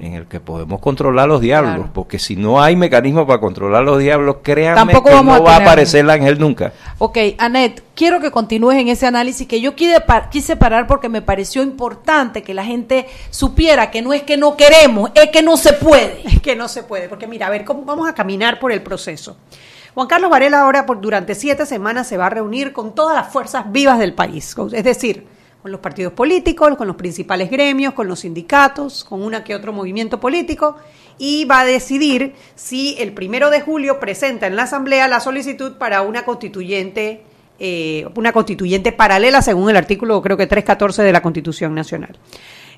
en el que podemos controlar los diablos. Claro. Porque si no hay mecanismos para controlar los diablos, créanme Tampoco que vamos no a va a aparecer el ángel nunca. Ok, Anet, quiero que continúes en ese análisis que yo quise, pa- quise parar porque me pareció importante que la gente supiera que no es que no queremos, es que no se puede. Es que no se puede, porque mira, a ver, ¿cómo vamos a caminar por el proceso? Juan Carlos Varela ahora por, durante siete semanas se va a reunir con todas las fuerzas vivas del país, es decir, con los partidos políticos, con los principales gremios, con los sindicatos, con una que otro movimiento político, y va a decidir si el primero de julio presenta en la Asamblea la solicitud para una constituyente, eh, una constituyente paralela según el artículo creo que 314 de la Constitución Nacional.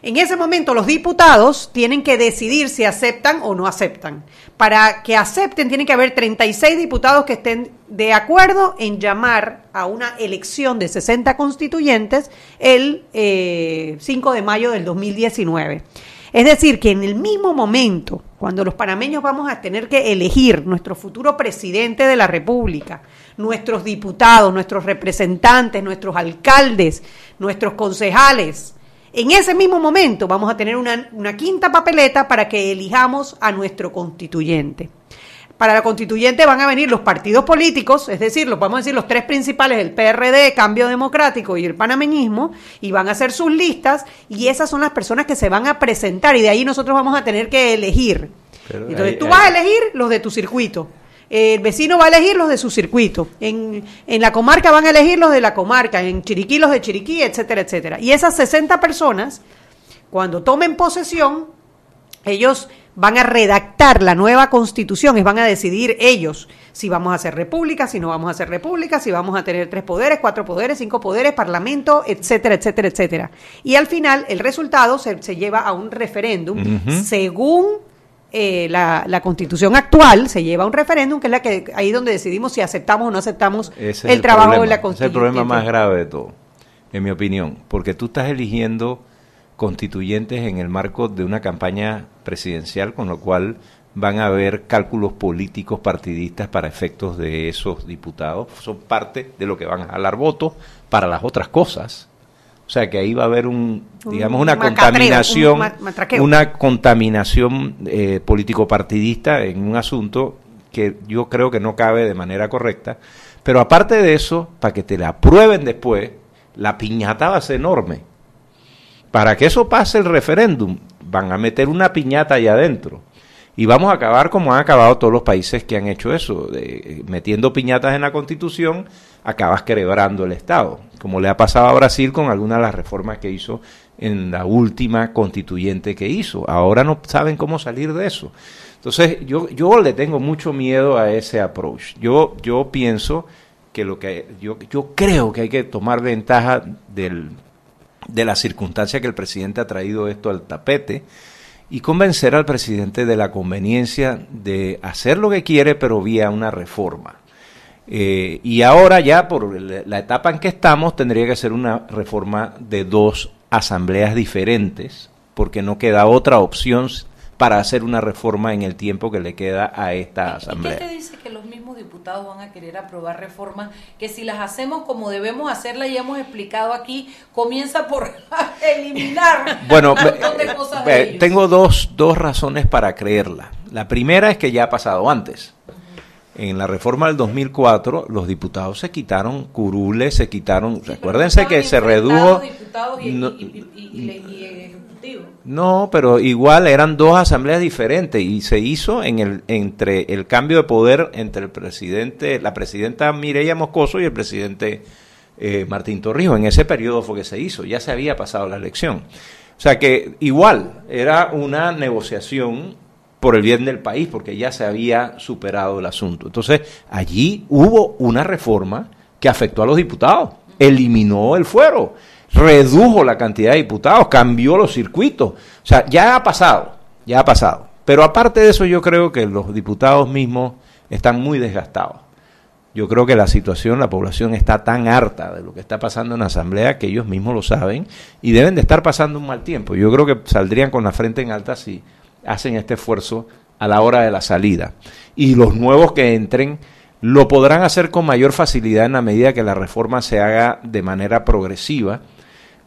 En ese momento los diputados tienen que decidir si aceptan o no aceptan. Para que acepten tienen que haber 36 diputados que estén de acuerdo en llamar a una elección de 60 constituyentes el eh, 5 de mayo del 2019. Es decir, que en el mismo momento, cuando los panameños vamos a tener que elegir nuestro futuro presidente de la República, nuestros diputados, nuestros representantes, nuestros alcaldes, nuestros concejales, en ese mismo momento vamos a tener una, una quinta papeleta para que elijamos a nuestro constituyente. Para la constituyente van a venir los partidos políticos, es decir, los vamos a decir los tres principales, el PRD, Cambio Democrático y el panameñismo, y van a hacer sus listas, y esas son las personas que se van a presentar, y de ahí nosotros vamos a tener que elegir. Pero Entonces ahí- tú ahí- vas a elegir los de tu circuito. El vecino va a elegir los de su circuito. En, en la comarca van a elegir los de la comarca. En Chiriquí los de Chiriquí, etcétera, etcétera. Y esas 60 personas, cuando tomen posesión, ellos van a redactar la nueva constitución y van a decidir ellos si vamos a hacer república, si no vamos a hacer república, si vamos a tener tres poderes, cuatro poderes, cinco poderes, parlamento, etcétera, etcétera, etcétera. Y al final el resultado se, se lleva a un referéndum según eh, la, la constitución actual, se lleva a un referéndum que es la que ahí donde decidimos si aceptamos o no aceptamos Ese el, trabajo problema. de la Ese es el constitución. problema más grave de todo, en mi opinión, porque tú estás eligiendo constituyentes en el marco de una campaña presidencial, con lo cual van a haber cálculos políticos partidistas para efectos de esos diputados. Son parte de lo que van a jalar votos para las otras cosas. O sea que ahí va a haber un, digamos, Un una contaminación, un una contaminación eh, político-partidista en un asunto que yo creo que no cabe de manera correcta. Pero aparte de eso, para que te la aprueben después, la piñata va a ser enorme. Para que eso pase el referéndum, van a meter una piñata allá adentro. Y vamos a acabar como han acabado todos los países que han hecho eso, de- metiendo piñatas en la constitución, acabas quebrando el Estado, como le ha pasado a Brasil con algunas de las reformas que hizo en la última constituyente que hizo. Ahora no saben cómo salir de eso. Entonces, yo, yo le tengo mucho miedo a ese approach. Yo, yo pienso que lo que yo, yo creo que hay que tomar ventaja del, de la circunstancia que el presidente ha traído esto al tapete y convencer al presidente de la conveniencia de hacer lo que quiere, pero vía una reforma. Eh, y ahora ya por la etapa en que estamos tendría que ser una reforma de dos asambleas diferentes, porque no queda otra opción para hacer una reforma en el tiempo que le queda a esta ¿Y qué asamblea. te dice que los mismos diputados van a querer aprobar reformas que si las hacemos como debemos hacerlas y hemos explicado aquí, comienza por eliminar Bueno, un montón de cosas de ellos? tengo dos, dos razones para creerla. La primera es que ya ha pasado antes. En la reforma del 2004, los diputados se quitaron curules, se quitaron. recuérdense que se redujo. Diputados y, no- y- y ejecutivo. No, pero igual eran dos asambleas diferentes y se hizo en el entre el cambio de poder entre el presidente, la presidenta Mireya Moscoso y el presidente eh, Martín Torrijos. En ese periodo fue que se hizo, ya se había pasado la elección. O sea que igual era una negociación por el bien del país, porque ya se había superado el asunto. Entonces, allí hubo una reforma que afectó a los diputados, eliminó el fuero, redujo la cantidad de diputados, cambió los circuitos. O sea, ya ha pasado, ya ha pasado. Pero aparte de eso, yo creo que los diputados mismos están muy desgastados. Yo creo que la situación, la población está tan harta de lo que está pasando en la Asamblea que ellos mismos lo saben y deben de estar pasando un mal tiempo. Yo creo que saldrían con la frente en alta si hacen este esfuerzo a la hora de la salida. Y los nuevos que entren lo podrán hacer con mayor facilidad en la medida que la reforma se haga de manera progresiva,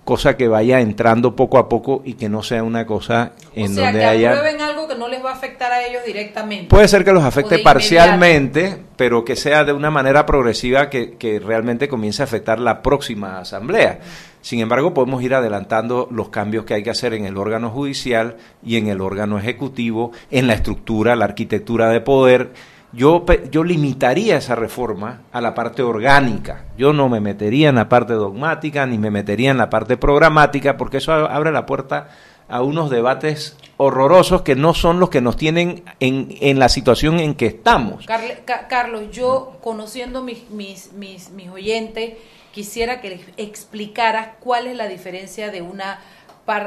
cosa que vaya entrando poco a poco y que no sea una cosa en o sea, donde que haya... aprueben algo que no les va a afectar a ellos directamente. Puede ser que los afecte parcialmente, pero que sea de una manera progresiva que, que realmente comience a afectar la próxima asamblea. Sin embargo, podemos ir adelantando los cambios que hay que hacer en el órgano judicial y en el órgano ejecutivo, en la estructura, la arquitectura de poder. Yo, yo limitaría esa reforma a la parte orgánica. Yo no me metería en la parte dogmática ni me metería en la parte programática porque eso abre la puerta a unos debates horrorosos que no son los que nos tienen en, en la situación en que estamos. Carlos, yo conociendo mis, mis, mis oyentes, quisiera que les explicaras cuál es la diferencia de una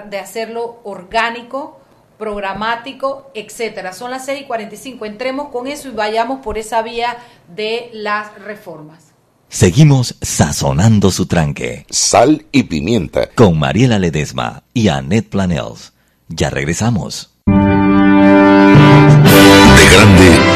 de hacerlo orgánico, programático, etcétera. Son las 6 y 45. Entremos con eso y vayamos por esa vía de las reformas. Seguimos sazonando su tranque. Sal y pimienta. Con Mariela Ledesma y Annette Planels. Ya regresamos. De grande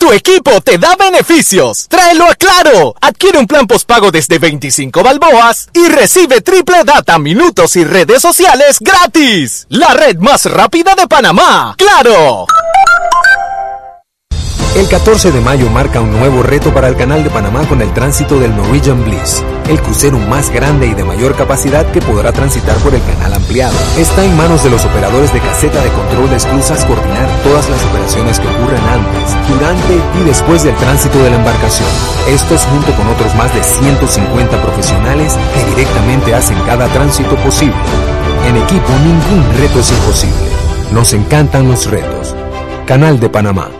Tu equipo te da beneficios. Tráelo a Claro. Adquiere un plan postpago desde 25 balboas y recibe triple data, minutos y redes sociales gratis. La red más rápida de Panamá. ¡Claro! El 14 de mayo marca un nuevo reto para el Canal de Panamá con el tránsito del Norwegian Bliss, el crucero más grande y de mayor capacidad que podrá transitar por el canal ampliado. Está en manos de los operadores de caseta de control de esclusas coordinar todas las operaciones que ocurran antes, durante y después del tránsito de la embarcación. Estos junto con otros más de 150 profesionales que directamente hacen cada tránsito posible. En equipo ningún reto es imposible. Nos encantan los retos. Canal de Panamá.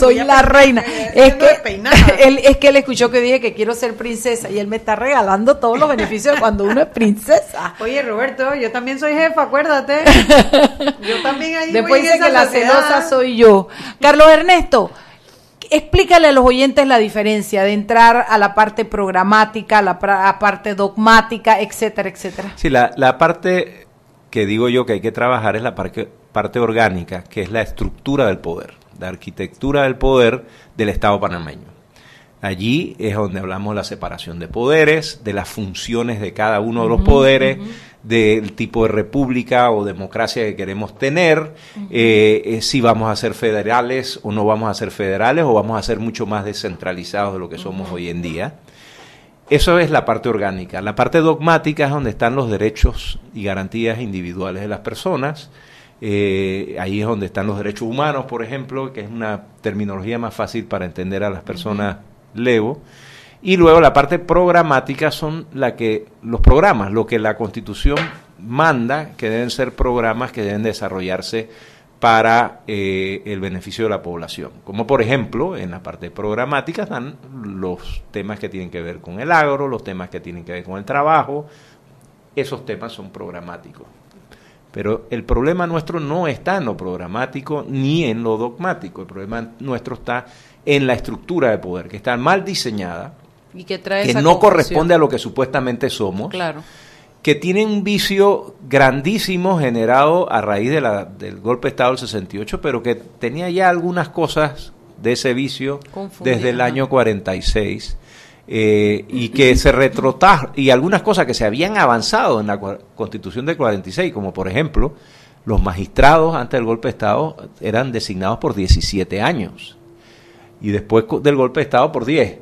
Soy la reina. Es que, él, es que él escuchó que dije que quiero ser princesa y él me está regalando todos los beneficios de cuando uno es princesa. Oye, Roberto, yo también soy jefa, acuérdate. Yo también ahí Después voy dice que la celosa soy yo. Carlos Ernesto, explícale a los oyentes la diferencia de entrar a la parte programática, a la, pra- a parte dogmática, etcétera, etcétera. Sí, la, la parte que digo yo que hay que trabajar es la parte, parte orgánica, que es la estructura del poder, la arquitectura del poder del Estado panameño. Allí es donde hablamos de la separación de poderes, de las funciones de cada uno de los poderes, del tipo de república o democracia que queremos tener, eh, eh, si vamos a ser federales o no vamos a ser federales o vamos a ser mucho más descentralizados de lo que somos hoy en día. Eso es la parte orgánica. La parte dogmática es donde están los derechos y garantías individuales de las personas. Eh, ahí es donde están los derechos humanos, por ejemplo, que es una terminología más fácil para entender a las personas levo. Y luego la parte programática son la que los programas, lo que la Constitución manda, que deben ser programas que deben desarrollarse para eh, el beneficio de la población. Como por ejemplo, en la parte programática están los temas que tienen que ver con el agro, los temas que tienen que ver con el trabajo, esos temas son programáticos. Pero el problema nuestro no está en lo programático ni en lo dogmático, el problema nuestro está en la estructura de poder, que está mal diseñada, Y que trae que esa no confusión. corresponde a lo que supuestamente somos, Claro. que tiene un vicio grandísimo generado a raíz de la, del golpe de Estado del 68, pero que tenía ya algunas cosas de ese vicio desde el año 46 eh, y que se retrotrajo, y algunas cosas que se habían avanzado en la Constitución del 46, como por ejemplo, los magistrados antes del golpe de Estado eran designados por 17 años y después del golpe de Estado por 10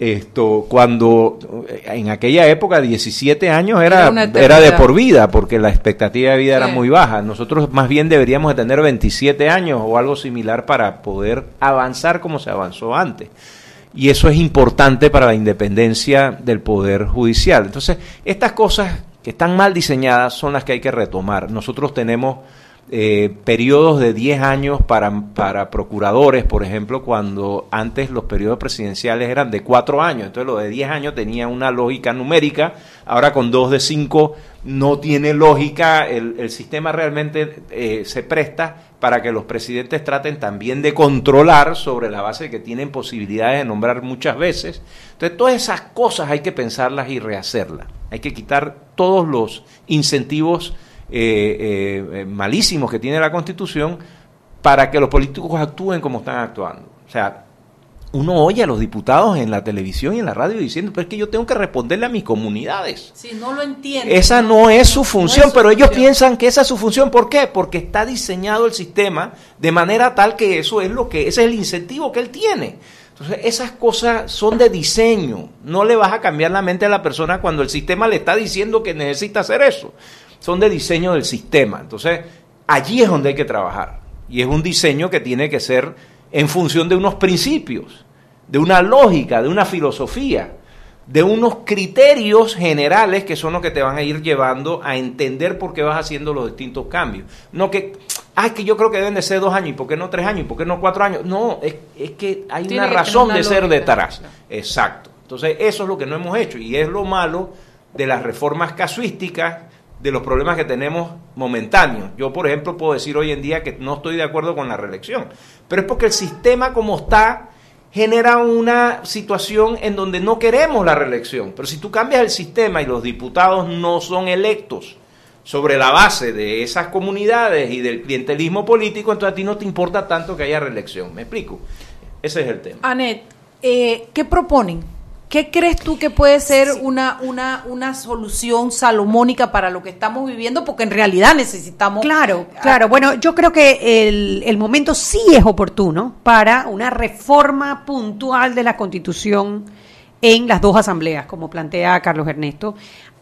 esto cuando eh, en aquella época 17 años era, Era de por vida porque la expectativa de vida era muy baja. Nosotros más bien deberíamos de tener 27 años o algo similar para poder avanzar como se avanzó antes y eso es importante para la independencia del poder judicial. Entonces estas cosas que están mal diseñadas son las que hay que retomar. Nosotros tenemos eh, periodos de 10 años para, para procuradores, por ejemplo, cuando antes los periodos presidenciales eran de 4 años, entonces lo de 10 años tenía una lógica numérica, ahora con 2 de 5 no tiene lógica, el, el sistema realmente eh, se presta para que los presidentes traten también de controlar sobre la base de que tienen posibilidades de nombrar muchas veces. Entonces todas esas cosas hay que pensarlas y rehacerlas, hay que quitar todos los incentivos eh, eh, malísimos que tiene la Constitución para que los políticos actúen como están actuando. O sea, uno oye a los diputados en la televisión y en la radio diciendo, pero es que yo tengo que responderle a mis comunidades. Si no lo entiendo. Esa no es su función, es su pero ellos función. piensan que esa es su función. ¿Por qué? Porque está diseñado el sistema de manera tal que eso es lo que, ese es el incentivo que él tiene. Entonces, esas cosas son de diseño. No le vas a cambiar la mente a la persona cuando el sistema le está diciendo que necesita hacer eso. Son de diseño del sistema. Entonces, allí es donde hay que trabajar. Y es un diseño que tiene que ser en función de unos principios, de una lógica, de una filosofía, de unos criterios generales que son los que te van a ir llevando a entender por qué vas haciendo los distintos cambios. No que, ay, que yo creo que deben de ser dos años, ¿y por qué no tres años? ¿Y por qué no cuatro años? No, es, es que hay Tiene una que razón de ser detrás. Exacto. Entonces, eso es lo que no hemos hecho y es lo malo de las reformas casuísticas, de los problemas que tenemos momentáneos. Yo, por ejemplo, puedo decir hoy en día que no estoy de acuerdo con la reelección, pero es porque el sistema como está genera una situación en donde no queremos la reelección. Pero si tú cambias el sistema y los diputados no son electos sobre la base de esas comunidades y del clientelismo político, entonces a ti no te importa tanto que haya reelección. ¿Me explico? Ese es el tema. Anet, eh, ¿qué proponen? ¿Qué crees tú que puede ser una, una, una solución salomónica para lo que estamos viviendo? Porque en realidad necesitamos... Claro, claro. Bueno, yo creo que el, el momento sí es oportuno para una reforma puntual de la Constitución en las dos asambleas, como plantea Carlos Ernesto.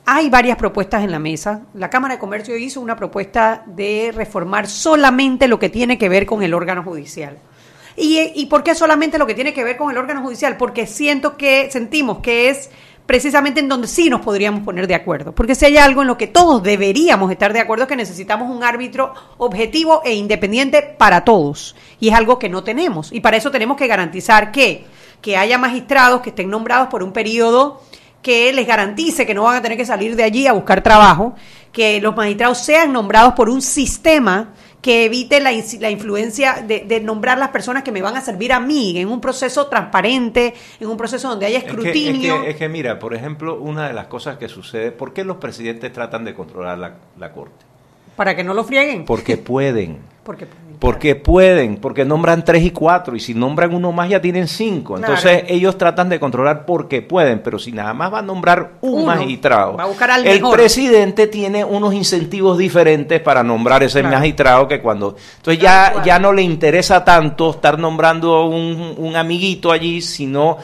Hay varias propuestas en la mesa. La Cámara de Comercio hizo una propuesta de reformar solamente lo que tiene que ver con el órgano judicial. ¿Y, ¿Y por qué solamente lo que tiene que ver con el órgano judicial? Porque siento que, sentimos que es precisamente en donde sí nos podríamos poner de acuerdo. Porque si hay algo en lo que todos deberíamos estar de acuerdo es que necesitamos un árbitro objetivo e independiente para todos. Y es algo que no tenemos. Y para eso tenemos que garantizar que, que haya magistrados que estén nombrados por un periodo que les garantice que no van a tener que salir de allí a buscar trabajo, que los magistrados sean nombrados por un sistema que evite la, la influencia de, de nombrar las personas que me van a servir a mí en un proceso transparente, en un proceso donde haya Es que, es, escrutinio. que, es que, mira, por ejemplo, una de las cosas que sucede, ¿por qué los presidentes tratan de controlar la, la corte? Para que no lo frieguen. Porque pueden. Porque, Porque pueden, porque nombran tres y cuatro, y si nombran uno más ya tienen cinco. Entonces Claro. ellos tratan de controlar porque pueden, pero si nada más va a nombrar un Uno, magistrado, va a buscar al el mejor. presidente tiene unos incentivos diferentes para nombrar ese Claro. magistrado que cuando... Entonces ya, ya no le interesa tanto estar nombrando un, un amiguito allí, sino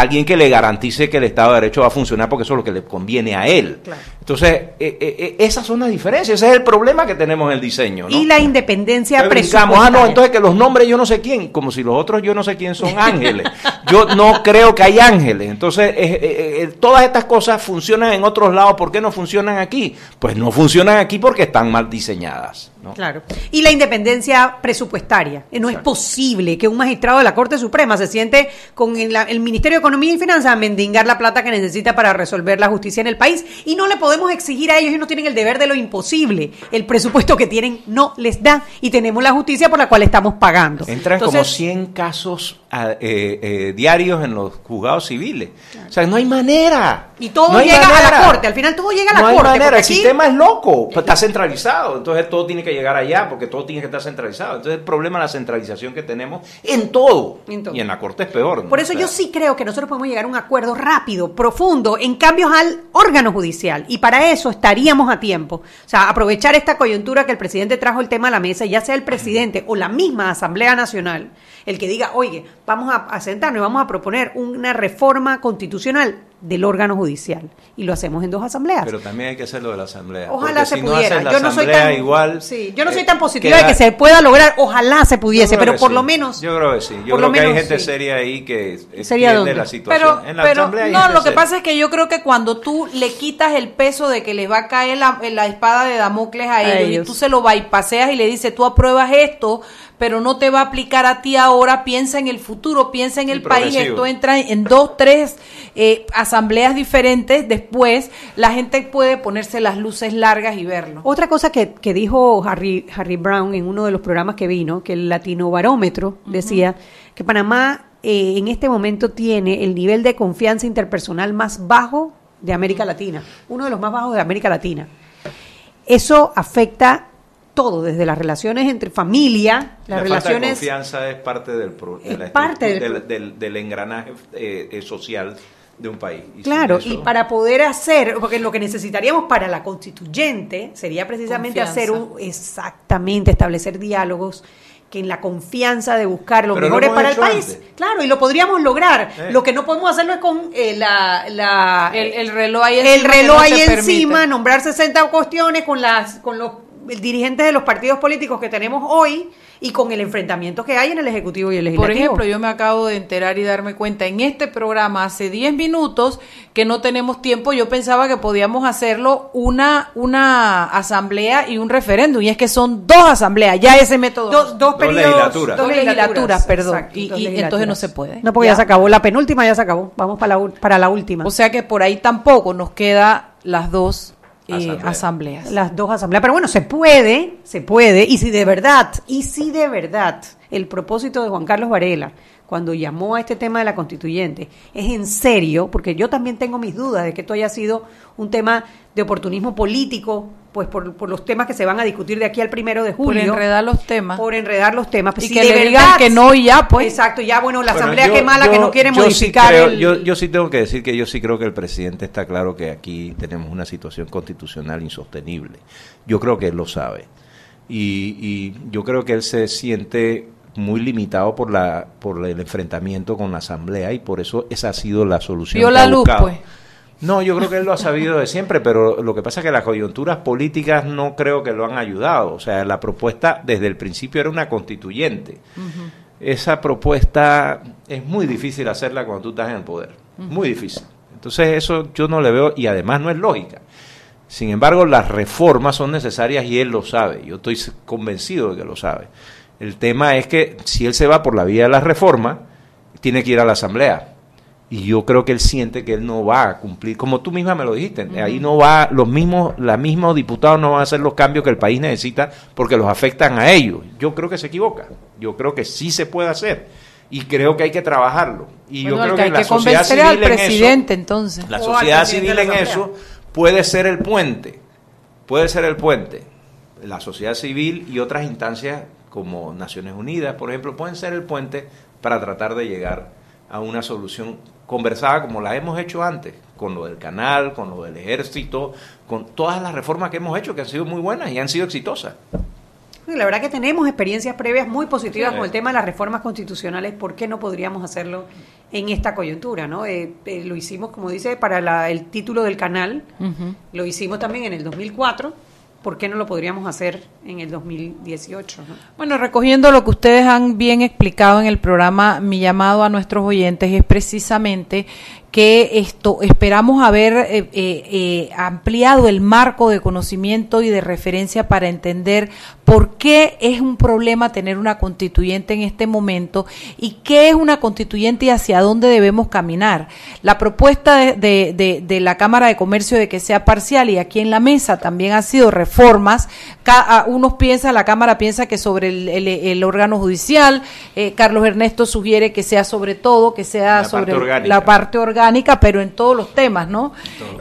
alguien que le garantice que el Estado de Derecho va a funcionar porque eso es lo que le conviene a él. Claro. Entonces, eh, eh, eh, esas son las diferencias, ese es el problema que tenemos en el diseño. ¿no? Y la independencia Entonces, presupuestaria. digamos, ah, no, entonces que los nombres yo no sé quién, como si los otros yo no sé quién son ángeles. Yo no creo que hay ángeles. Entonces, eh, todas estas cosas funcionan en otros lados, ¿por qué no funcionan aquí? Pues no funcionan aquí porque están mal diseñadas. ¿no? Claro. Y la independencia presupuestaria. No es posible que un magistrado de la Corte Suprema se siente con el Ministerio de Economía y Finanzas a mendigar la plata que necesita para resolver la justicia en el país. Y no le podemos exigir a ellos, ellos no tienen el deber de lo imposible. El presupuesto que tienen no les da. Y tenemos la justicia por la cual estamos pagando. Entran como Entonces, 100 casos a- eh, eh, diarios en los juzgados civiles. O sea, no hay manera. Y todo No llega a la Corte. Al final todo llega a la no hay Corte. manera, el aquí- sistema es loco, pues está centralizado, entonces todo tiene que llegar allá porque todo tiene que estar centralizado. Entonces el problema es la centralización que tenemos en todo. En todo. Y en la Corte es peor. ¿no? Por eso O sea, yo sí creo que nosotros podemos llegar a un acuerdo rápido, profundo, en cambios al órgano judicial. Y para eso estaríamos a tiempo. O sea, aprovechar esta coyuntura que el presidente trajo el tema a la mesa, ya sea el presidente o la misma Asamblea Nacional, el que diga, oye, vamos a, a sentarnos y vamos a proponer una reforma constitucional del órgano judicial. Y lo hacemos en dos asambleas. Pero también hay que hacerlo de la Asamblea. Ojalá se si no pudiera. haces la yo no soy Asamblea tan igual. sí, yo no soy eh, tan positiva queda- de que se pueda lograr. Ojalá se pudiese, pero por sí. lo menos Yo creo que sí. Yo por lo creo que hay menos gente sí. seria ahí que ¿Sería entiende dónde? la situación. Pero, en la pero Asamblea hay no, gente lo que seria. pasa es que yo creo que cuando tú le quitas el peso de que les va a caer la, la espada de Damocles a, ellos, ellos. y tú se lo bypaseas y le dices, tú apruebas esto, pero no te va a aplicar a ti ahora, piensa en el futuro, piensa en el país, esto entra en dos, tres eh, asambleas diferentes, después la gente puede ponerse las luces largas y verlo. Otra cosa que, que dijo Harry, Harry Brown en uno de los programas que vino, que el Latino Barómetro decía que Panamá eh, en este momento tiene el nivel de confianza interpersonal más bajo de América Latina, uno de los más bajos de América Latina. Eso afecta todo, desde las relaciones entre familia, las la falta de relaciones... confianza es parte del, pro- de Es la parte del- del, del- del engranaje eh, eh, social de un país. Y Claro, eso- y para poder hacer, porque lo que necesitaríamos para la constituyente sería precisamente Confianza. hacer un, exactamente, establecer diálogos que en la confianza de buscar lo Pero lo mejores para el país. antes. Claro, y lo podríamos lograr. Eh. Lo que no podemos hacerlo es con eh, la, la- El, el reloj ahí el encima que reloj no ahí permite. encima, nombrar 60 cuestiones con las con los dirigentes de los partidos políticos que tenemos hoy y con el enfrentamiento que hay en el Ejecutivo y el Por Legislativo. ejemplo, yo me acabo de enterar y darme cuenta en este programa hace 10 minutos que no tenemos tiempo. Yo pensaba que podíamos hacerlo una, una asamblea y un referéndum. Y es que son dos asambleas, ya ese método. dos, dos Dos periodos, legislaturas. Dos legislaturas, perdón. exacto, Y- dos y entonces no se puede. No, porque Ya. ya. se acabó. La penúltima ya se acabó. Vamos para la, ul- para la última. O sea que por ahí tampoco nos queda las dos eh, Asamblea. asambleas. las dos asambleas. Pero bueno, se puede, se puede. Y si de verdad, y si de verdad el propósito de Juan Carlos Varela cuando llamó a este tema de la constituyente es en serio, porque yo también tengo mis dudas de que esto haya sido un tema de oportunismo político, pues por, por los temas que se van a discutir de aquí al primero de Por julio. enredar los temas. por enredar los temas. Y Si que de le digan verdad- que no y ya, pues. Exacto, ya bueno, la Bueno, asamblea yo- que mala que yo- no quiere yo sí modificar creo- el- yo, yo sí tengo que decir que yo sí creo que el presidente está claro que aquí tenemos una situación constitucional insostenible. Yo creo que él lo sabe. Y, y yo creo que él se siente muy limitado por la por el enfrentamiento con la asamblea y por eso esa ha sido la solución Vio que la luz, buscado. pues. No, yo creo que él lo ha sabido de siempre, pero lo que pasa es que las coyunturas políticas no creo que lo han ayudado. O sea, la propuesta desde el principio era una constituyente. Esa propuesta es muy difícil hacerla cuando tú estás en el poder. Muy difícil. Entonces eso yo no le veo y además no es lógica. Sin embargo, las reformas son necesarias y él lo sabe. Yo estoy convencido de que lo sabe. El tema es que si él se va por la vía de las reformas, tiene que ir a la Asamblea. Y yo creo que él siente que él no va a cumplir, como tú misma me lo dijiste, ahí no va, los mismos, los mismos diputados no van a hacer los cambios que el país necesita porque los afectan a ellos. Yo creo que se equivoca, yo creo que sí se puede hacer y creo que hay que trabajarlo. Y yo creo que, la sociedad civil al presidente entonces. La sociedad civil en eso puede ser el puente, puede ser el puente. La sociedad civil y otras instancias como Naciones Unidas, por ejemplo, pueden ser el puente para tratar de llegar a una solución conversada como la hemos hecho antes, con lo del canal, con lo del ejército, con todas las reformas que hemos hecho que han sido muy buenas y han sido exitosas. La verdad que tenemos experiencias previas muy positivas con el tema de las reformas constitucionales. ¿Por qué no podríamos hacerlo en esta coyuntura? ¿no? Eh, eh, lo hicimos, como dice, para el título del canal. Lo hicimos también en el 2004 ¿por qué no lo podríamos hacer en el 2018? Bueno, recogiendo lo que ustedes han bien explicado en el programa, mi llamado a nuestros oyentes es precisamente que esto esperamos haber eh, eh, eh, ampliado el marco de conocimiento y de referencia para entender por qué es un problema tener una constituyente en este momento y qué es una constituyente y hacia dónde debemos caminar. La propuesta de, de, la Cámara de Comercio de que sea parcial y aquí en la mesa también han sido reformas. unos piensan, la Cámara piensa que sobre el, el, órgano judicial, Carlos Ernesto sugiere que sea sobre todo, que sea sobre la parte orgánica pero en todos los temas, ¿no?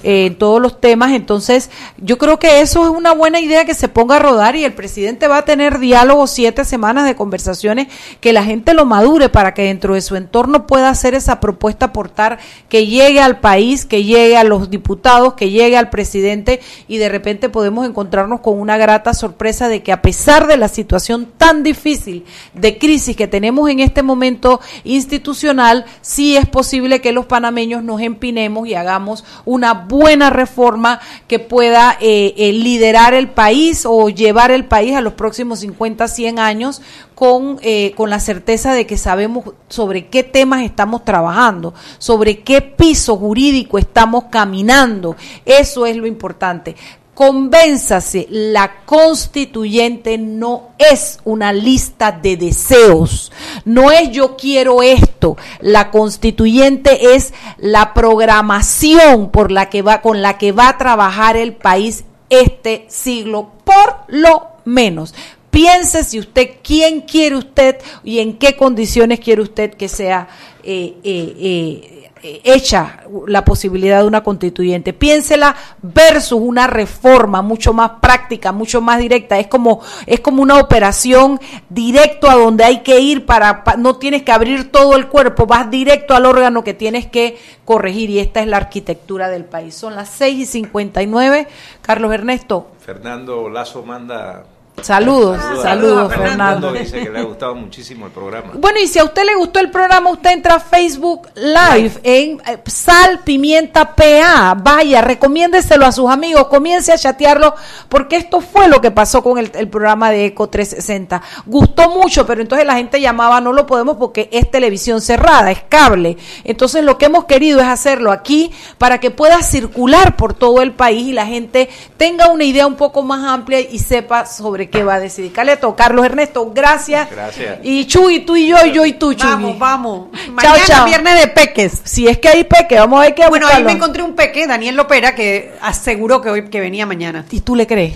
Eh, en todos los temas. Entonces, yo creo que eso es una buena idea que se ponga a rodar y el presidente va a tener diálogos, siete semanas de conversaciones, que la gente lo madure para que dentro de su entorno pueda hacer esa propuesta, aportar, que llegue al país, que llegue a los diputados, que llegue al presidente y de repente podemos encontrarnos con una grata sorpresa de que a pesar de la situación tan difícil de crisis que tenemos en este momento institucional, sí es posible que los panameños nos empinemos y hagamos una buena reforma que pueda eh, eh, liderar el país o llevar el país a los próximos 50, 100 años con, eh, con la certeza de que sabemos sobre qué temas estamos trabajando, sobre qué piso jurídico estamos caminando. Eso es lo importante. Convénzase, la constituyente no es una lista de deseos, no es yo quiero esto, la constituyente es la programación por la que va con la que va a trabajar el país este siglo. Por lo menos. Piense si usted quién quiere usted y en qué condiciones quiere usted que sea eh, eh, eh hecha la posibilidad de una constituyente. Piénsela versus una reforma mucho más práctica, mucho más directa. Es como, es como una operación directo a donde hay que ir para, no tienes que abrir todo el cuerpo, vas directo al órgano que tienes que corregir y esta es la arquitectura del país. Son las 6 y 59. Carlos Ernesto. Fernando Lazo manda Saludos, saludos, Fernando. Dice que le ha gustado muchísimo el programa. Bueno, y si a usted le gustó el programa, usted entra a Facebook Live en eh, Sal Pimienta PA. Vaya, recomiéndeselo a sus amigos, comience a chatearlo, porque esto fue lo que pasó con el, programa de Eco 360. Gustó mucho, pero entonces la gente llamaba, no lo podemos porque es televisión cerrada, es cable. Entonces lo que hemos querido es hacerlo aquí para que pueda circular por todo el país y la gente tenga una idea un poco más amplia y sepa sobre qué va a decidir. Caleto, Carlos Ernesto, gracias. Gracias. Y Chuy, tú y yo, y yo y tú, Chuy. Vamos, vamos. Mañana chao, viernes de peques. Si es que hay peque, vamos a ver qué Bueno, ahí me encontré un peque, Daniel Lopera, que aseguró que hoy que venía mañana. ¿Y tú le crees?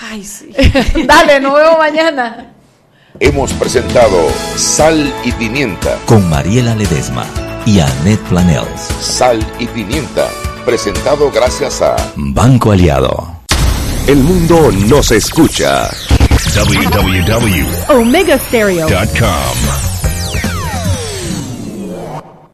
Ay, sí. Dale, nos vemos mañana. Hemos presentado Sal y Pimienta con Mariela Ledesma y Annette Planels. Sal y Pimienta, presentado gracias a Banco Aliado. El mundo nos escucha. www.omegastereo.com